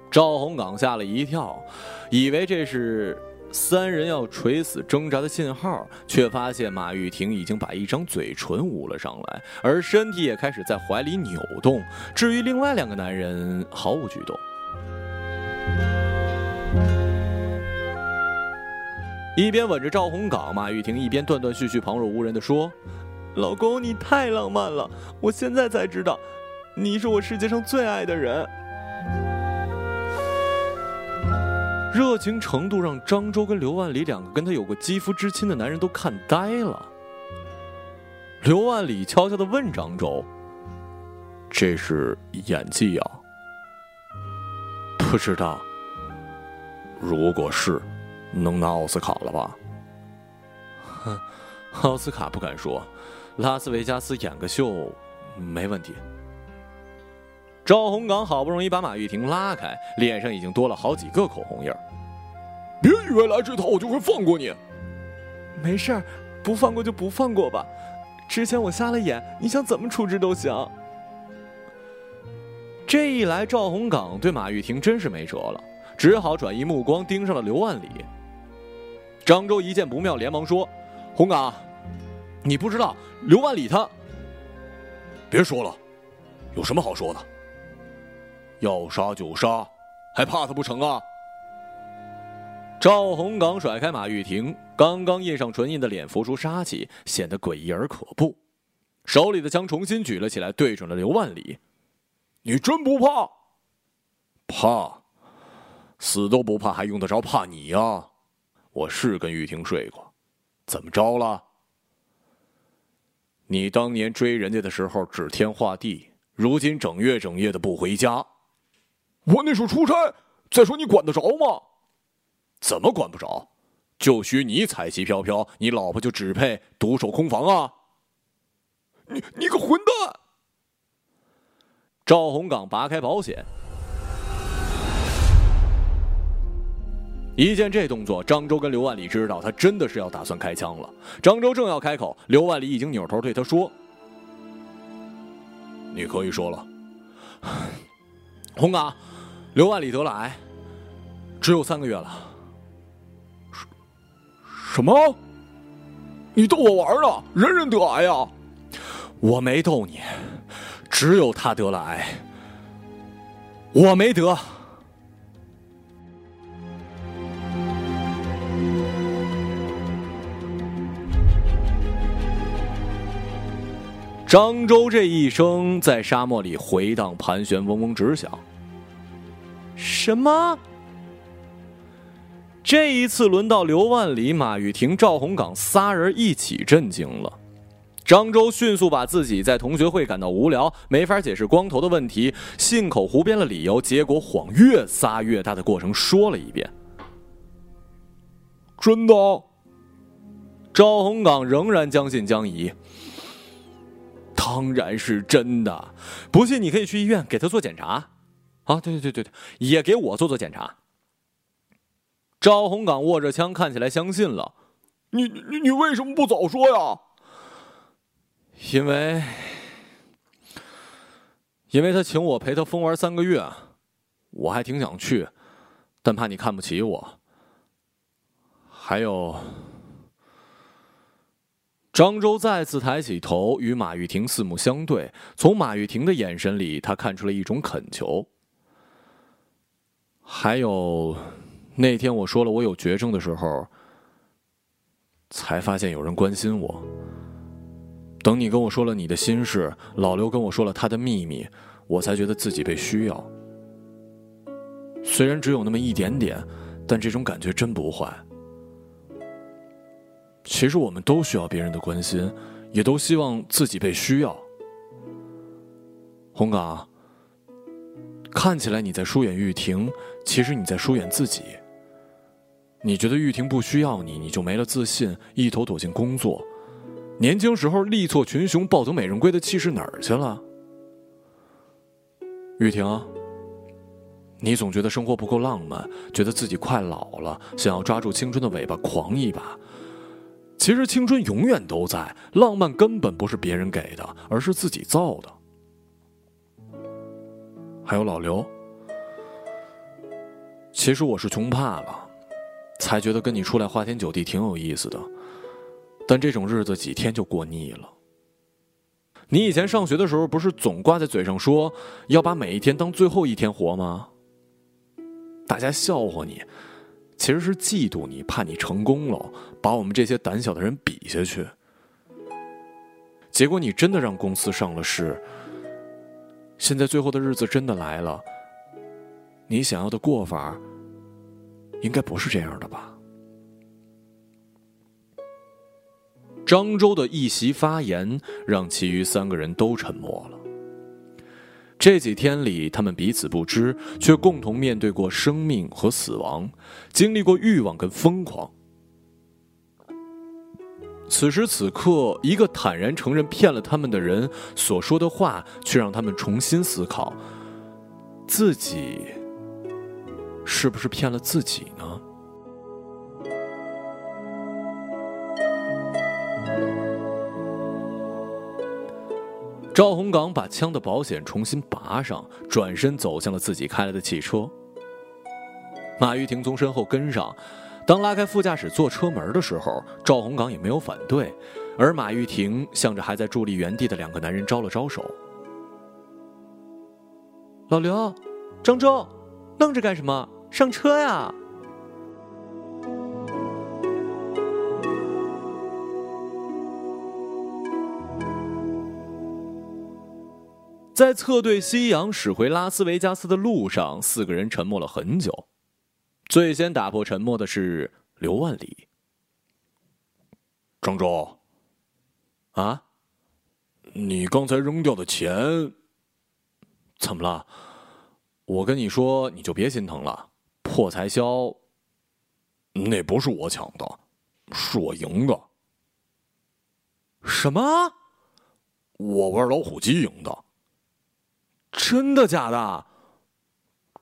赵洪岗吓了一跳，以为这是三人要垂死挣扎的信号，却发现马玉婷已经把一张嘴唇捂了上来，而身体也开始在怀里扭动。至于另外两个男人，毫无举动。一边吻着赵红岗，马玉婷一边断断续续、旁若无人的说：“老公，你太浪漫了，我现在才知道，你是我世界上最爱的人。”热情程度让张周跟刘万里两个跟他有过肌肤之亲的男人都看呆了。刘万里悄悄的问张周：“这是演技啊？”不知道。如果是。能拿奥斯卡了吧？哼，奥斯卡不敢说，拉斯维加斯演个秀没问题。赵洪岗好不容易把马玉婷拉开，脸上已经多了好几个口红印儿。别以为来这套我就会放过你。没事儿，不放过就不放过吧。之前我瞎了眼，你想怎么处置都行。这一来，赵洪岗对马玉婷真是没辙了，只好转移目光，盯上了刘万里。张周一见不妙，连忙说：“红岗，你不知道刘万里他……别说了，有什么好说的？要杀就杀，还怕他不成啊？”赵洪岗甩开马玉婷，刚刚印上唇印的脸浮出杀气，显得诡异而可怖。手里的枪重新举了起来，对准了刘万里：“你真不怕？怕？死都不怕，还用得着怕你呀？”我是跟玉婷睡过，怎么着了？你当年追人家的时候指天画地，如今整月整夜的不回家。我那是出差。再说你管得着吗？怎么管不着？就许你彩旗飘飘，你老婆就只配独守空房啊！你你个混蛋！赵洪岗拔开保险。一见这动作，张周跟刘万里知道他真的是要打算开枪了。张周正要开口，刘万里已经扭头对他说：“你可以说了，红岗，刘万里得了癌，只有三个月了。”什什么？你逗我玩呢？人人得癌呀！我没逗你，只有他得了癌，我没得。张周这一声在沙漠里回荡盘旋，嗡嗡直响。什么？这一次轮到刘万里、马玉婷、赵红岗仨人一起震惊了。张周迅速把自己在同学会感到无聊、没法解释光头的问题，信口胡编了理由，结果谎越撒越大的过程说了一遍。真的？赵红岗仍然将信将疑。当然是真的，不信你可以去医院给他做检查，啊，对对对对对，也给我做做检查。赵洪岗握着枪，看起来相信了。你你你为什么不早说呀？因为，因为他请我陪他疯玩三个月，我还挺想去，但怕你看不起我。还有，张周再次抬起头，与马玉婷四目相对。从马玉婷的眼神里，他看出了一种恳求。还有，那天我说了我有绝症的时候，才发现有人关心我。等你跟我说了你的心事，老刘跟我说了他的秘密，我才觉得自己被需要。虽然只有那么一点点，但这种感觉真不坏。其实我们都需要别人的关心，也都希望自己被需要。红岗，看起来你在疏远玉婷，其实你在疏远自己。你觉得玉婷不需要你，你就没了自信，一头躲进工作。年轻时候力挫群雄、抱走美人归的气势哪儿去了？玉婷，你总觉得生活不够浪漫，觉得自己快老了，想要抓住青春的尾巴狂一把。其实青春永远都在，浪漫根本不是别人给的，而是自己造的。还有老刘，其实我是穷怕了，才觉得跟你出来花天酒地挺有意思的，但这种日子几天就过腻了。你以前上学的时候不是总挂在嘴上说要把每一天当最后一天活吗？大家笑话你。其实是嫉妒你，怕你成功了，把我们这些胆小的人比下去。结果你真的让公司上了市，现在最后的日子真的来了。你想要的过法，应该不是这样的吧？漳州的一席发言，让其余三个人都沉默了。这几天里，他们彼此不知，却共同面对过生命和死亡，经历过欲望跟疯狂。此时此刻，一个坦然承认骗了他们的人所说的话，却让他们重新思考：自己是不是骗了自己呢？赵洪岗把枪的保险重新拔上，转身走向了自己开来的汽车。马玉婷从身后跟上，当拉开副驾驶座车门的时候，赵洪岗也没有反对，而马玉婷向着还在伫立原地的两个男人招了招手：“老刘，张周，愣着干什么？上车呀！”在侧对夕阳驶回拉斯维加斯的路上，四个人沉默了很久。最先打破沉默的是刘万里。庄周，啊，你刚才扔掉的钱，怎么了？我跟你说，你就别心疼了。破财消，那不是我抢的，是我赢的。什么？我玩老虎机赢的。真的假的？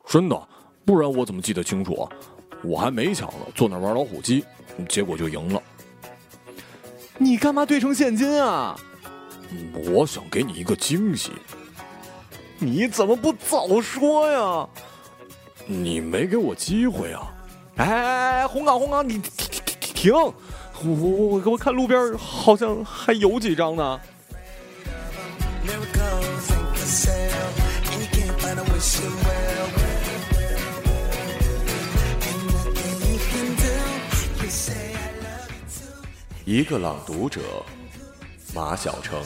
真的，不然我怎么记得清楚啊？我还没抢呢，坐那玩老虎机，结果就赢了。你干嘛兑成现金啊？我想给你一个惊喜。你怎么不早说呀？你没给我机会啊！哎哎哎，红岗红岗，你停停停停！我我我我看路边好像还有几张呢。一个朗读者，马晓成。